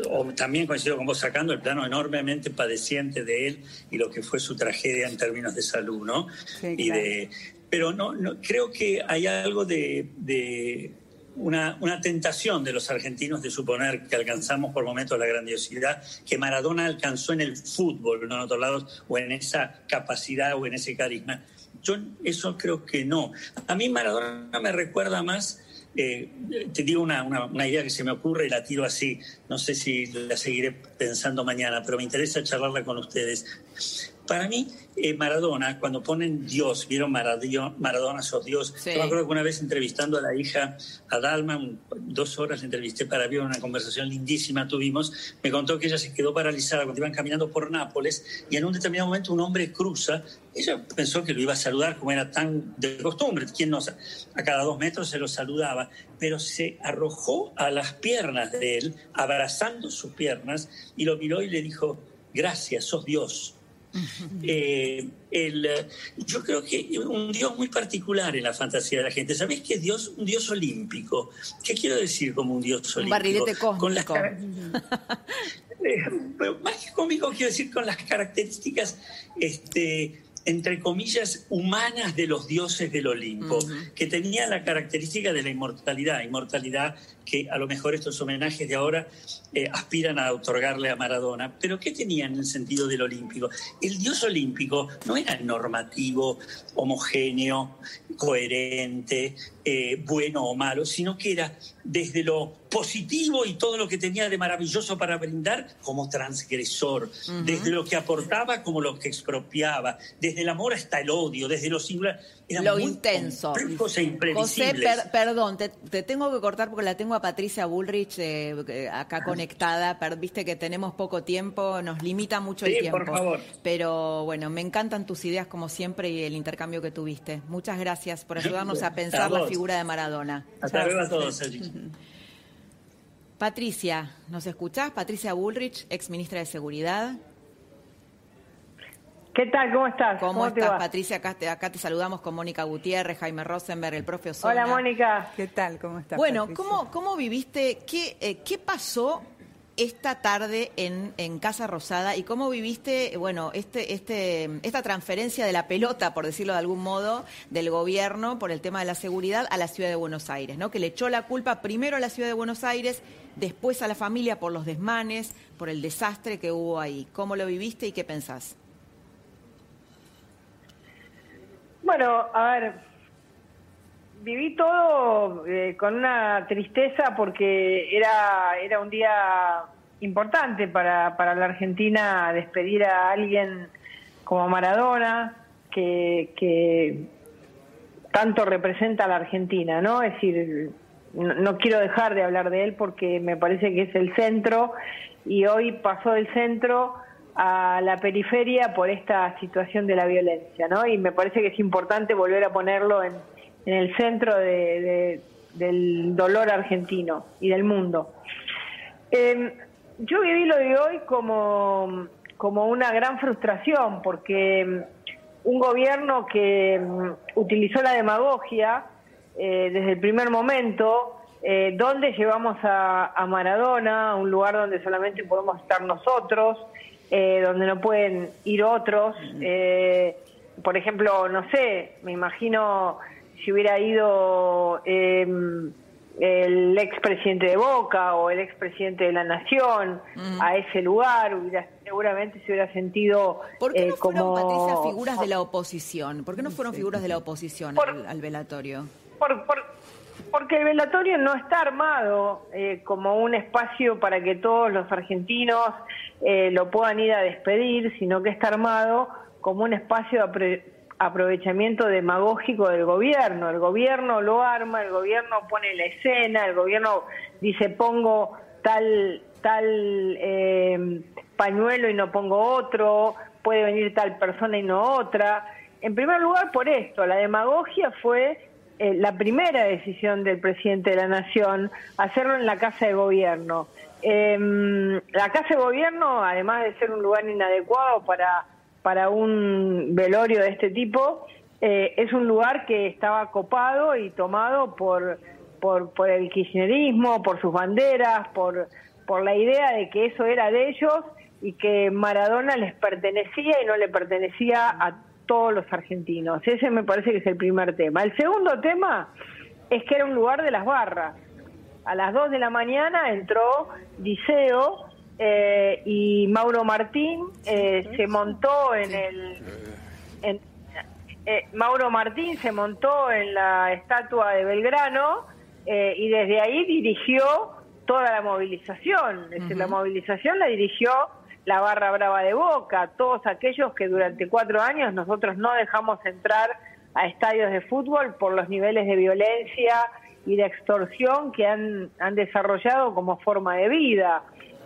o también coincido con vos sacando el plano enormemente padeciente de él y lo que fue su tragedia en términos de salud, ¿no? y de, pero no, no, creo que hay algo de, de una, una, tentación de los argentinos de suponer que alcanzamos por momentos la grandiosidad que Maradona alcanzó en el fútbol, no en otros lados, o en esa capacidad o en ese carisma. Yo eso creo que no. A mí Maradona me recuerda más, eh, te digo una, una, idea que se me ocurre y la tiro así, no sé si la seguiré pensando mañana, pero me interesa charlarla con ustedes. Para mí, eh, Maradona, cuando ponen Dios, vieron Maradona, Maradona sos Dios. Yo me acuerdo que una vez entrevistando a la hija, a Dalma, dos horas entrevisté para ver una conversación lindísima tuvimos, me contó que ella se quedó paralizada cuando iban caminando por Nápoles y en un determinado momento un hombre cruza. Ella pensó que lo iba a saludar como era tan de costumbre, quien no, a cada dos metros se lo saludaba, pero se arrojó a las piernas de él, abrazando sus piernas, y lo miró y le dijo, gracias, sos Dios. Eh, el, yo creo que un Dios muy particular en la fantasía de la gente. ¿Sabéis qué es Dios? Un Dios olímpico. ¿Qué quiero decir como un Dios olímpico? Un barrilete Con las [laughs] eh, más que cómico, quiero decir con las características este, entre comillas, humanas de los dioses del Olimpo, que tenían la característica de la inmortalidad, inmortalidad que a lo mejor estos homenajes de ahora eh, aspiran a otorgarle a Maradona. Pero ¿qué tenían en el sentido del olímpico? El dios olímpico no era normativo, homogéneo, coherente, eh, bueno o malo, sino que era desde lo positivo y todo lo que tenía de maravilloso para brindar como transgresor, desde lo que aportaba como lo que expropiaba, desde el amor hasta el odio, desde lo singular lo intenso. E José, perdón, te, tengo que cortar porque la tengo a Patricia Bullrich eh, acá conectada. Viste que tenemos poco tiempo, nos limita mucho el tiempo. Por favor. Pero bueno, me encantan tus ideas como siempre y el intercambio que tuviste. Muchas gracias por ayudarnos a pensar la figura de Maradona. Hasta luego a todos. [laughs] Patricia, ¿nos escuchás? Patricia Bullrich, ex ministra de Seguridad. ¿Qué tal? ¿Cómo estás? ¿Cómo, estás, Patricia? Acá te, acá te saludamos con Mónica Gutiérrez, Jaime Rosenberg, el profe Hola, Mónica. ¿Qué tal? ¿Cómo estás? Bueno, ¿cómo, ¿cómo viviste? ¿Qué, eh, qué pasó esta tarde en, en, Casa Rosada y cómo viviste, bueno, este, este, esta transferencia de la pelota, por decirlo de algún modo, del gobierno por el tema de la seguridad a la ciudad de Buenos Aires, ¿no? Que le echó la culpa primero a la ciudad de Buenos Aires, después a la familia por los desmanes, por el desastre que hubo ahí. ¿Cómo lo viviste y qué pensás? Bueno, a ver, viví todo eh, con una tristeza porque era, era un día importante para, para la Argentina despedir a alguien como Maradona, que, tanto representa a la Argentina, ¿no? Es decir, no, quiero dejar de hablar de él porque me parece que es el centro y hoy pasó del centro a la periferia por esta situación de la violencia, ¿no? Y me parece que es importante volver a ponerlo en, el centro de, del dolor argentino y del mundo. Em, yo viví lo de hoy como, como una gran frustración, porque em, un gobierno que em, utilizó la demagogia eh, desde el primer momento, eh, donde llevamos a, a Maradona, un lugar donde solamente podemos estar nosotros, eh, donde no pueden ir otros. Eh, por ejemplo, no sé, me imagino si hubiera ido em, el expresidente de Boca o el expresidente de la Nación a ese lugar, hubiera, seguramente se hubiera sentido ¿Por qué no eh, fueron, Patricia, figuras de la oposición? ¿Por qué no fueron figuras de la oposición al, velatorio? Por, por, porque el velatorio no está armado eh, como un espacio para que todos los argentinos eh, lo puedan ir a despedir, sino que está armado como un espacio aprovechamiento demagógico del gobierno. El gobierno lo arma, el gobierno pone la escena, el gobierno dice pongo tal tal eh, pañuelo y no pongo otro, puede venir tal persona y no otra. En primer lugar, por esto, la demagogia fue eh, la primera decisión del presidente de la Nación, hacerlo en la Casa de Gobierno. Em, la Casa de Gobierno, además de ser un lugar inadecuado para, para un velorio de este tipo, eh, es un lugar que estaba copado y tomado por, por, el kirchnerismo, por sus banderas, por, por la idea de que eso era de ellos y que Maradona les pertenecía y no le pertenecía a todos los argentinos. Ese me parece que es el primer tema. El segundo tema es que era un lugar de las barras. A las 2 de la mañana entró Diceo eh, y Mauro Martín eh, se montó en el... Eh, Mauro Martín se montó en la estatua de Belgrano y desde ahí dirigió toda la movilización. Es decir, la movilización la dirigió la barra brava de Boca, todos aquellos que durante cuatro años nosotros no dejamos entrar a estadios de fútbol por los niveles de violencia y de extorsión que han, han desarrollado como forma de vida.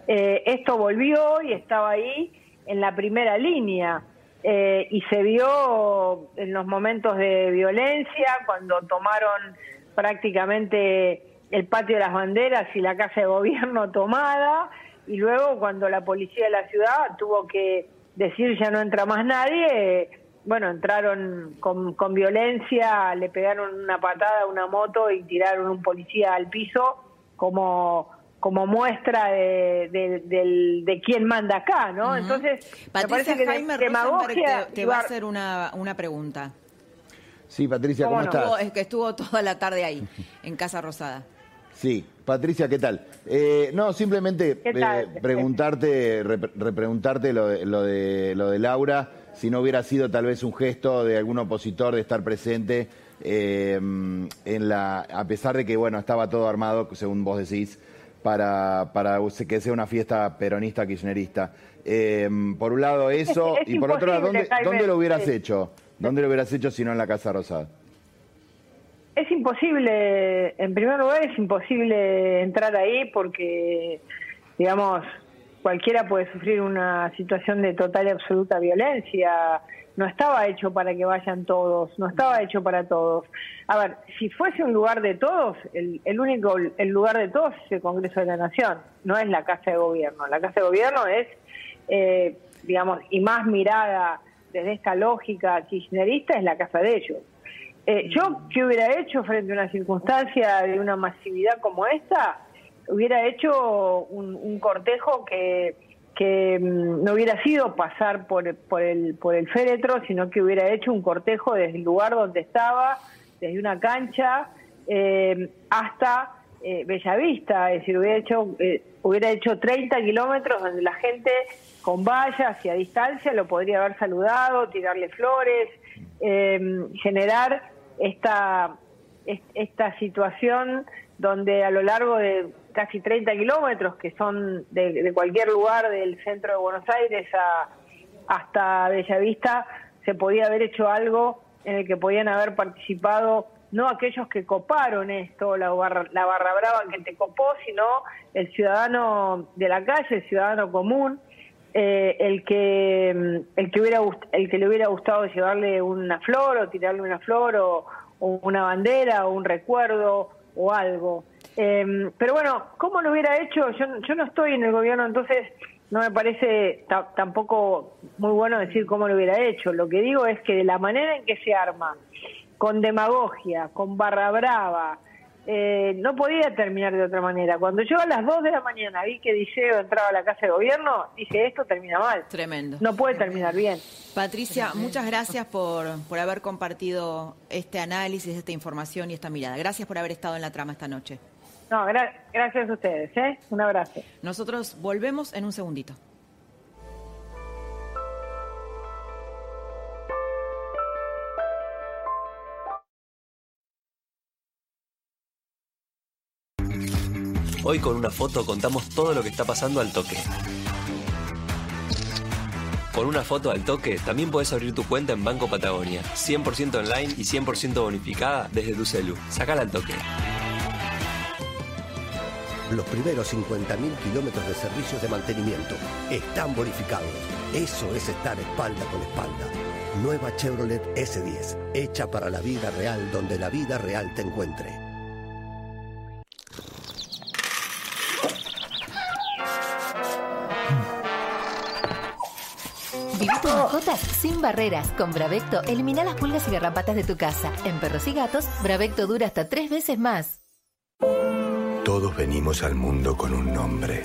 Eh, esto volvió y estaba ahí en la primera línea. Eh, y se vio en los momentos de violencia, cuando tomaron prácticamente el patio de las banderas y la casa de gobierno tomada, y luego cuando la policía de la ciudad tuvo que decir ya no entra más nadie, bueno, entraron con, con violencia, le pegaron una patada a una moto y tiraron un policía al piso como como muestra de, de, quién manda acá, ¿no? Entonces, me parece que demagogia te, va a hacer una, una pregunta. Sí, Patricia, ¿cómo, estás? es que estuvo toda la tarde ahí, [laughs] en Casa Rosada. Sí, Patricia, ¿qué tal? Eh, no, simplemente eh, preguntarte, repreguntarte lo de, lo, de, lo de Laura, si no hubiera sido tal vez un gesto de algún opositor de estar presente eh, en la, a pesar de que bueno estaba todo armado, según vos decís, para, para que sea una fiesta peronista kirchnerista. por un lado eso, y por otro lado, ¿dónde, ¿dónde lo hubieras hecho? ¿Dónde lo hubieras hecho si no en la Casa Rosada? Es imposible, en primer lugar, es imposible entrar ahí porque, digamos, cualquiera puede sufrir una situación de total y absoluta violencia. No estaba hecho para que vayan todos, no estaba hecho para todos. A ver, si fuese un lugar de todos, el, el único el lugar de todos es el Congreso de la Nación, no es la Casa de Gobierno. La Casa de Gobierno es, eh, digamos, y más mirada desde esta lógica kirchnerista, es la casa de ellos. Eh, yo, ¿qué hubiera hecho frente a una circunstancia de una masividad como esta? Hubiera hecho un, cortejo que, que mm, no hubiera sido pasar por, por, el, por el féretro, sino que hubiera hecho un cortejo desde el lugar donde estaba, desde una cancha eh, hasta eh, Bellavista, es decir, hubiera hecho, eh, hubiera hecho 30 kilómetros donde la gente con vallas y a distancia lo podría haber saludado, tirarle flores, generar esta, esta situación donde a lo largo de casi 30 kilómetros, que son de, cualquier lugar del centro de Buenos Aires a, hasta Bellavista, se podía haber hecho algo en el que podían haber participado no aquellos que coparon esto, la barra, la barra brava que te copó, sino el ciudadano de la calle, el ciudadano común, eh, el que el que hubiera el que le hubiera gustado llevarle una flor o tirarle una flor o, una bandera o un recuerdo o algo. Em, pero bueno cómo lo hubiera hecho yo yo no estoy en el gobierno entonces no me parece tampoco muy bueno decir cómo lo hubiera hecho. Lo que digo es que de la manera en que se arma con demagogia con barra brava eh, no podía terminar de otra manera. Cuando yo a las 2 de la mañana vi que Diceo entraba a la casa de gobierno, dije, esto termina mal. Tremendo. No puede terminar bien. Patricia, muchas gracias por, por haber compartido este análisis, esta información y esta mirada. Gracias por haber estado en la trama esta noche. No, gracias a ustedes. ¿eh? Un abrazo. Nosotros volvemos en un segundito. Hoy con una foto contamos todo lo que está pasando al toque. Con una foto al toque, también puedes abrir tu cuenta en Banco Patagonia, 100% online y 100% bonificada desde tu celu. Sacala al toque. Los primeros 50.000 kilómetros de servicios de mantenimiento están bonificados. Eso es estar espalda con espalda. Nueva Chevrolet S10, hecha para la vida real donde la vida real te encuentre. Mascotas sin barreras. Con Bravecto elimina las pulgas y garrapatas de tu casa. En perros y gatos, Bravecto dura hasta tres veces más. Todos venimos al mundo con un nombre,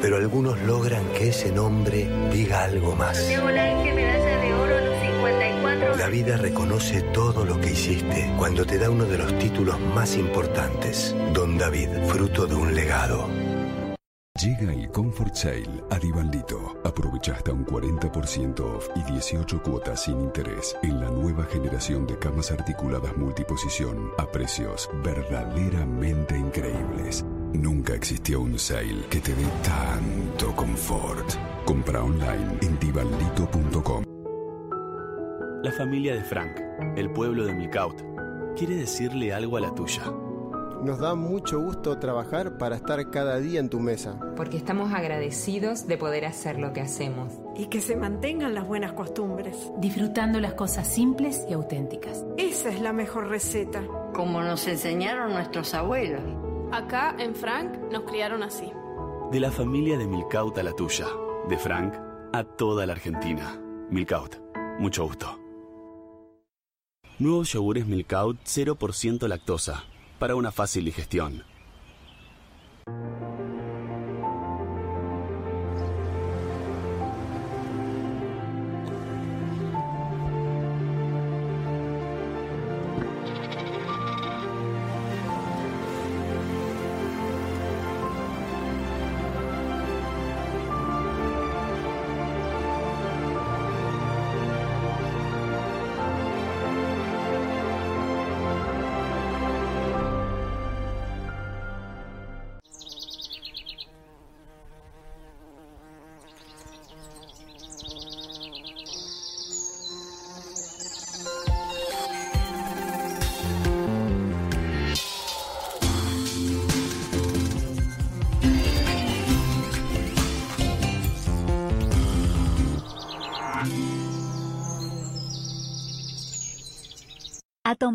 pero algunos logran que ese nombre diga algo más. La vida reconoce todo lo que hiciste cuando te da uno de los títulos más importantes, Don David, fruto de un legado. Llega el Comfort Sale a Divaldito. Aprovecha hasta un 40% off y 18 cuotas sin interés en la nueva generación de camas articuladas multiposición a precios verdaderamente increíbles. Nunca existió un sale que te dé tanto confort. Compra online en divaldito.com. La familia de Frank, el pueblo de Milcaut, quiere decirle algo a la tuya. Nos da mucho gusto trabajar para estar cada día en tu mesa. Porque estamos agradecidos de poder hacer lo que hacemos. Y que se mantengan las buenas costumbres. Disfrutando las cosas simples y auténticas. Esa es la mejor receta. Como nos enseñaron nuestros abuelos. Acá en Frank nos criaron así. De la familia de Milcaut a la tuya. De Frank a toda la Argentina. Milcaut. Mucho gusto. Nuevos yogures Milkout 0% lactosa para una fácil digestión.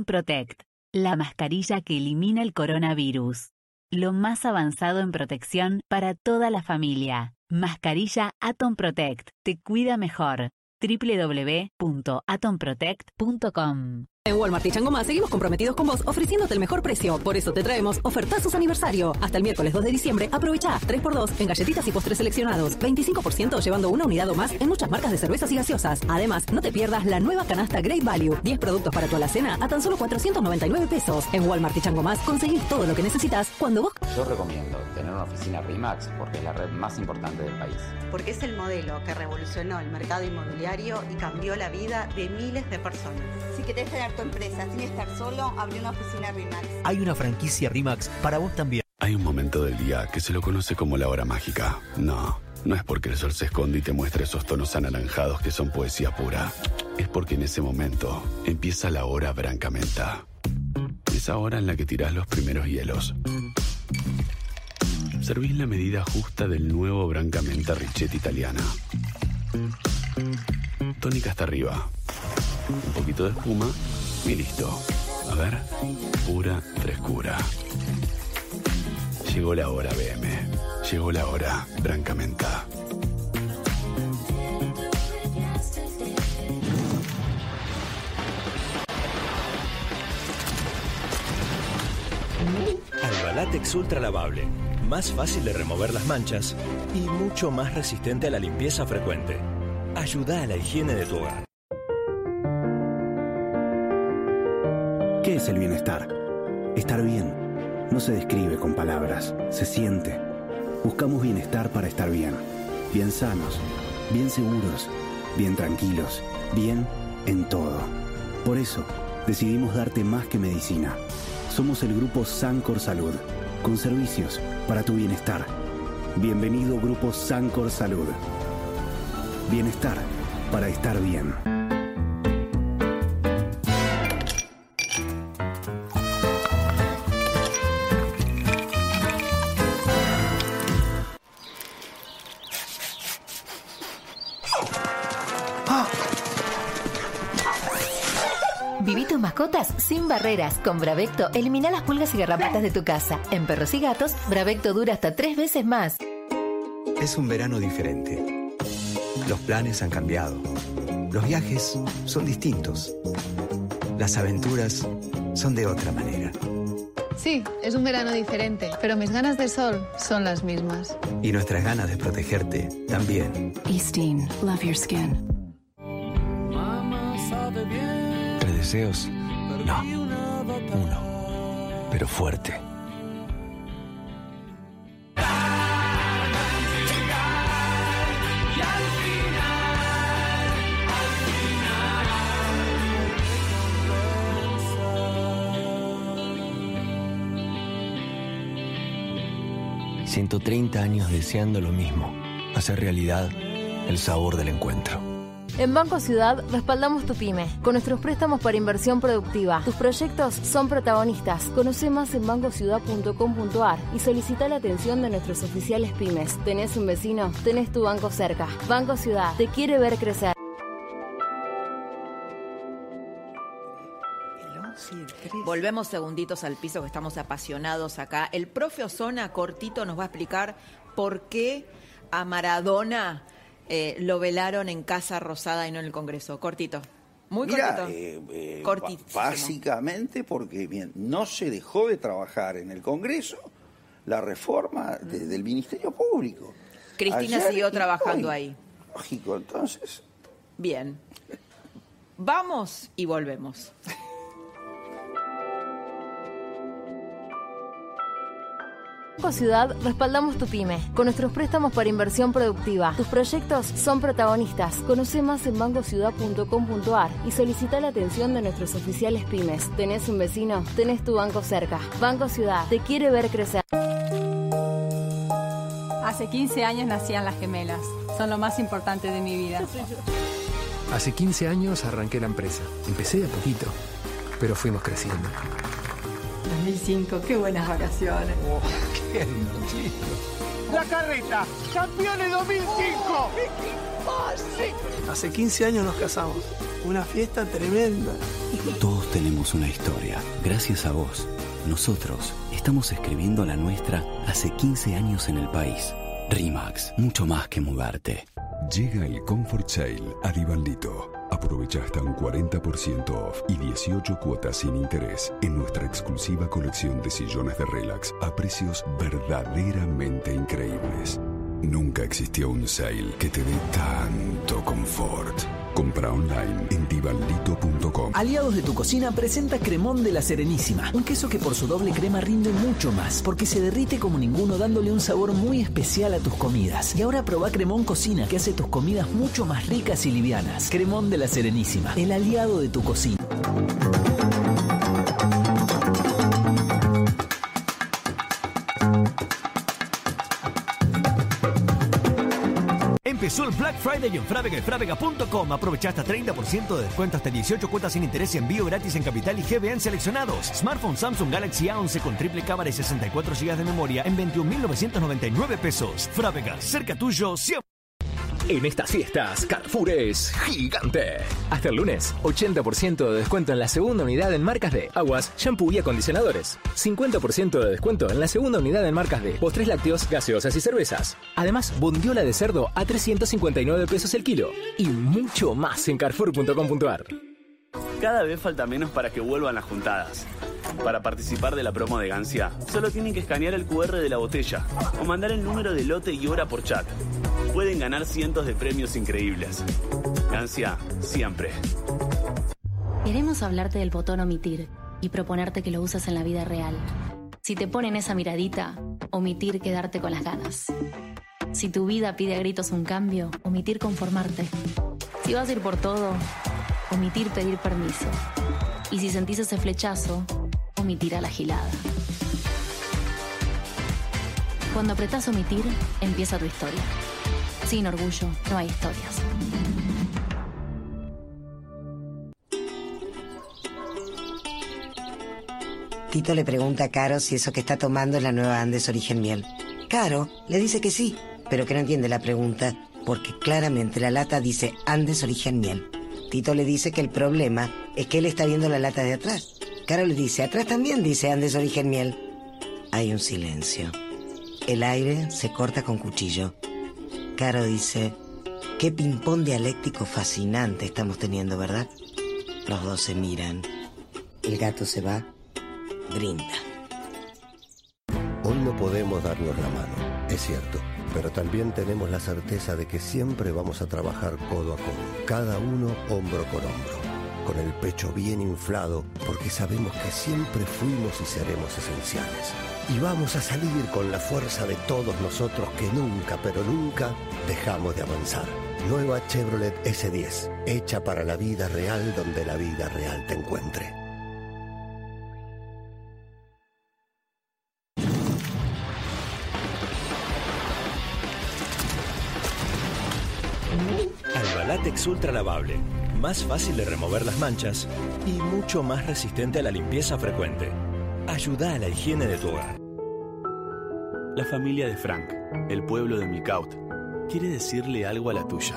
Protect, la mascarilla que elimina el coronavirus. Lo más avanzado en protección para toda la familia. Mascarilla Atom Protect te cuida mejor. www.atomprotect.com en Walmart y Chango Más seguimos comprometidos con vos ofreciéndote el mejor precio. Por eso te traemos ofertazos aniversario. Hasta el miércoles 2 de diciembre aprovecha 3x2 en galletitas y postres seleccionados. 25% llevando una unidad o más en muchas marcas de cervezas y gaseosas. Además, no te pierdas la nueva canasta Great Value. 10 productos para tu alacena a tan solo 499 pesos. En Walmart y Chango Más conseguís todo lo que necesitas cuando vos... Yo recomiendo tener una oficina RIMAX porque es la red más importante del país. Porque es el modelo que revolucionó el mercado inmobiliario y cambió la vida de miles de personas. Si querés tener tu empresa sin estar solo, abre una oficina RIMAX. Hay una franquicia RIMAX para vos también. Hay un momento del día que se lo conoce como la hora mágica. No, no es porque el sol se esconde y te muestra esos tonos anaranjados que son poesía pura. Es porque en ese momento empieza la hora brancamenta. Esa hora en la que tirás los primeros hielos. Servís la medida justa del nuevo brancamenta Richetti italiana. Tónica hasta arriba. Un poquito de espuma y listo. A ver, pura frescura. Llegó la hora, BM. Llegó la hora, Brancamenta. Albalatex Ultra Lavable. Más fácil de remover las manchas y mucho más resistente a la limpieza frecuente. Ayuda a la higiene de tu hogar. ¿Qué es el bienestar? Estar bien no se describe con palabras, se siente. Buscamos bienestar para estar bien. Bien sanos, bien seguros, bien tranquilos, bien en todo. Por eso, decidimos darte más que medicina. Somos el grupo Sancor Salud, con servicios para tu bienestar. Bienvenido Grupo Sancor Salud. Bienestar para estar bien. Sin barreras. Con Bravecto elimina las pulgas y garrapatas de tu casa. En perros y gatos, Bravecto dura hasta tres veces más. Es un verano diferente. Los planes han cambiado. Los viajes son distintos. Las aventuras son de otra manera. Sí, es un verano diferente, pero mis ganas de sol son las mismas. Y nuestras ganas de protegerte también. Eastin, love your skin. Tres deseos. No. Pero fuerte. ...130 años deseando lo mismo... ...hacer realidad el sabor del encuentro. En Banco Ciudad respaldamos tu pyme con nuestros préstamos para inversión productiva. Tus proyectos son protagonistas. Conoce más en bancociudad.com.ar y solicita la atención de nuestros oficiales pymes. ¿Tenés un vecino? Tenés tu banco cerca. Banco Ciudad te quiere ver crecer. Volvemos segunditos al piso que estamos apasionados acá. El profe Osona cortito nos va a explicar por qué a Maradona eh, lo velaron en Casa Rosada y no en el Congreso. Cortito. Muy cortito. eh, eh, básicamente porque bien, no se dejó de trabajar en el Congreso la reforma de- del Ministerio Público. Cristina Ayer siguió trabajando hoy. ahí. Lógico, entonces. Bien. Vamos y volvemos. Banco Ciudad respaldamos tu pyme con nuestros préstamos para inversión productiva. Tus proyectos son protagonistas. Conoce más en bancociudad.com.ar y solicita la atención de nuestros oficiales pymes. ¿Tenés un vecino? Tenés tu banco cerca. Banco Ciudad te quiere ver crecer. Hace 15 años nacían las gemelas. Son lo más importante de mi vida. Hace 15 años arranqué la empresa. Empecé de a poquito, pero fuimos creciendo. 2005, qué buenas vacaciones. La carreta, campeones 2005. Hace 15 años nos casamos. Una fiesta tremenda. Todos tenemos una historia. Gracias a vos, nosotros estamos escribiendo la nuestra hace 15 años en el país. RIMAX, mucho más que mudarte. Llega el Comfort Sale a Divalito. Aprovecha hasta un 40% off y 18 cuotas sin interés en nuestra exclusiva colección de sillones de relax a precios verdaderamente increíbles. Nunca existió un sale que te dé tanto confort. Compra online en divalito.com. Aliados de tu cocina presenta Cremón de la Serenísima, un queso que por su doble crema rinde mucho más, porque se derrite como ninguno dándole un sabor muy especial a tus comidas. Y ahora probá Cremón Cocina, que hace tus comidas mucho más ricas y livianas. Cremón de la Serenísima, el aliado de tu cocina. Empezó el Black Friday en Frávega y Frávega.com. Aprovecha hasta 30% de descuento hasta 18 cuotas sin interés y envío gratis en Capital y GBN seleccionados. Smartphone Samsung Galaxy A11 con triple cámara y 64 GB de memoria en 21.999 pesos. Frávega, cerca tuyo, siempre. En estas fiestas, Carrefour es gigante. Hasta el lunes, 80% de descuento en la segunda unidad en marcas de aguas, shampoo y acondicionadores. 50% de descuento en la segunda unidad en marcas de postres lácteos, gaseosas y cervezas. Además, bondiola de cerdo a 359 pesos el kilo. Y mucho más en carrefour.com.ar. Cada vez falta menos para que vuelvan las juntadas. Para participar de la promo de Gancia, solo tienen que escanear el QR de la botella o mandar el número de lote y hora por chat. Pueden ganar cientos de premios increíbles. Gancia, siempre. Queremos hablarte del botón omitir y proponerte que lo uses en la vida real. Si te ponen esa miradita, omitir quedarte con las ganas. Si tu vida pide a gritos un cambio, omitir conformarte. Si vas a ir por todo, omitir pedir permiso. Y si sentís ese flechazo, omitir a la gilada. Cuando apretas omitir, empieza tu historia. Sin orgullo, no hay historias. Tito le pregunta a Caro si eso que está tomando es la nueva Andes Origen Miel. Caro le dice que sí, pero que no entiende la pregunta, porque claramente la lata dice Andes Origen Miel. Tito le dice que el problema es que él está viendo la lata de atrás Caro le dice, atrás también dice Andes Origen Miel. Hay un silencio. El aire se corta con cuchillo. Caro dice, qué ping-pong dialéctico fascinante estamos teniendo, ¿verdad? Los dos se miran. El gato se va, brinda. Hoy no podemos darnos la mano, es cierto, pero también tenemos la certeza de que siempre vamos a trabajar codo a codo, cada uno hombro con hombro, con el pecho bien inflado, porque sabemos que siempre fuimos y seremos esenciales. Y vamos a salir con la fuerza de todos nosotros que nunca, pero nunca dejamos de avanzar. Nueva Chevrolet S10, hecha para la vida real donde la vida real te encuentre. Albalatex Ultra Lavable. Más fácil de remover las manchas y mucho más resistente a la limpieza frecuente. Ayuda a la higiene de tu hogar. La familia de Frank, el pueblo de Milkout, quiere decirle algo a la tuya.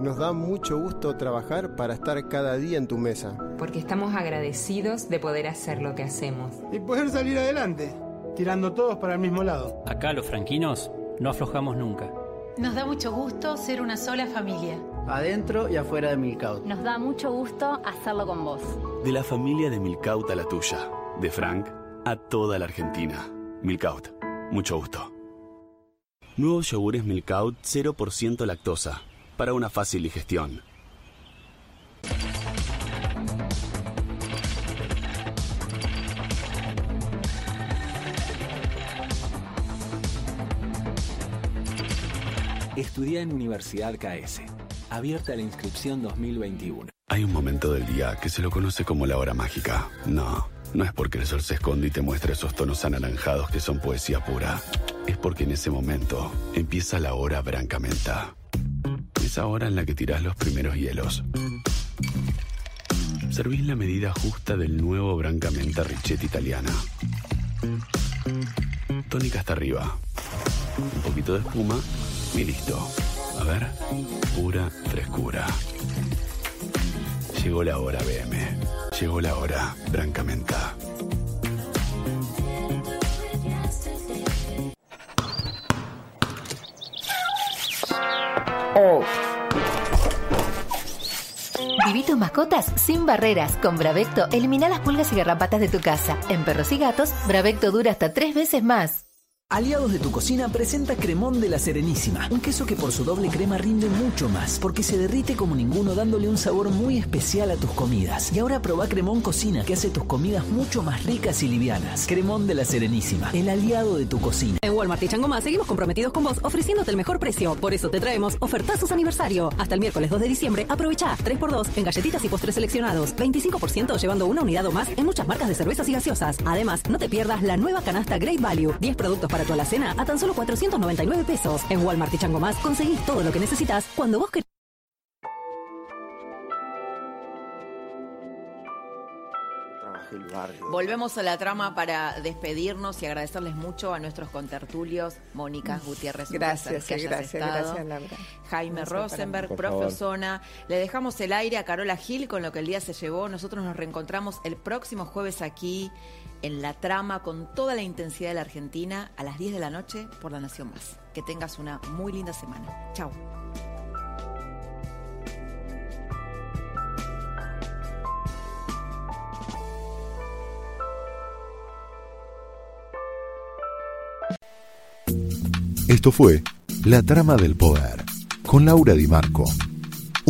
Nos da mucho gusto trabajar para estar cada día en tu mesa. Porque estamos agradecidos de poder hacer lo que hacemos. Y poder salir adelante, tirando todos para el mismo lado. Acá los franquinos no aflojamos nunca. Nos da mucho gusto ser una sola familia. Adentro y afuera de Milkout. Nos da mucho gusto hacerlo con vos. De la familia de Milkout a la tuya. De Frank a toda la Argentina. Milkout. Mucho gusto. Nuevos yogures Milkout 0% lactosa. Para una fácil digestión. Estudia en Universidad KS. Abierta la inscripción 2021. Hay un momento del día que se lo conoce como la hora mágica. No, no es porque el sol se esconde y te muestra esos tonos anaranjados que son poesía pura. Es porque en ese momento empieza la hora brancamenta. Esa hora en la que tirás los primeros hielos. Servís la medida justa del nuevo brancamenta Richetti italiana. Tónica hasta arriba. Un poquito de espuma y listo. A ver, pura frescura. Llegó la hora, BM. Llegó la hora, Brancamenta. Oh. Viví tus mascotas sin barreras. Con Bravecto elimina las pulgas y garrapatas de tu casa. En perros y gatos, Bravecto dura hasta tres veces más. Aliados de tu cocina presenta Cremón de la Serenísima, un queso que por su doble crema rinde mucho más, porque se derrite como ninguno dándole un sabor muy especial a tus comidas. Y ahora probá Cremón Cocina, que hace tus comidas mucho más ricas y livianas. Cremón de la Serenísima, el aliado de tu cocina. En Walmart y Changomá seguimos comprometidos con vos, ofreciéndote el mejor precio. Por eso te traemos ofertazos aniversario. Hasta el miércoles 2 de diciembre, aprovecha 3x2 en galletitas y postres seleccionados. 25% llevando una unidad o más en muchas marcas de cervezas y gaseosas. Además, no te pierdas la nueva canasta Great Value. 10 productos para tu alacena a tan solo 499 pesos. En Walmart y Chango Más conseguís todo lo que necesitas cuando vos querés. Volvemos a la trama para despedirnos y agradecerles mucho a nuestros contertulios, Mónica Gutiérrez. Gracias, que gracias, estado, gracias, Laura. Jaime Gracias, Rosenberg, profe. Osona. Le dejamos el aire a Carola Gil con lo que el día se llevó. Nosotros nos reencontramos el próximo jueves aquí en la trama con toda la intensidad de la Argentina a las 10 de la noche por La Nación Más. Que tengas una muy linda semana. Chao. Esto fue La Trama del Poder con Laura Di Marco,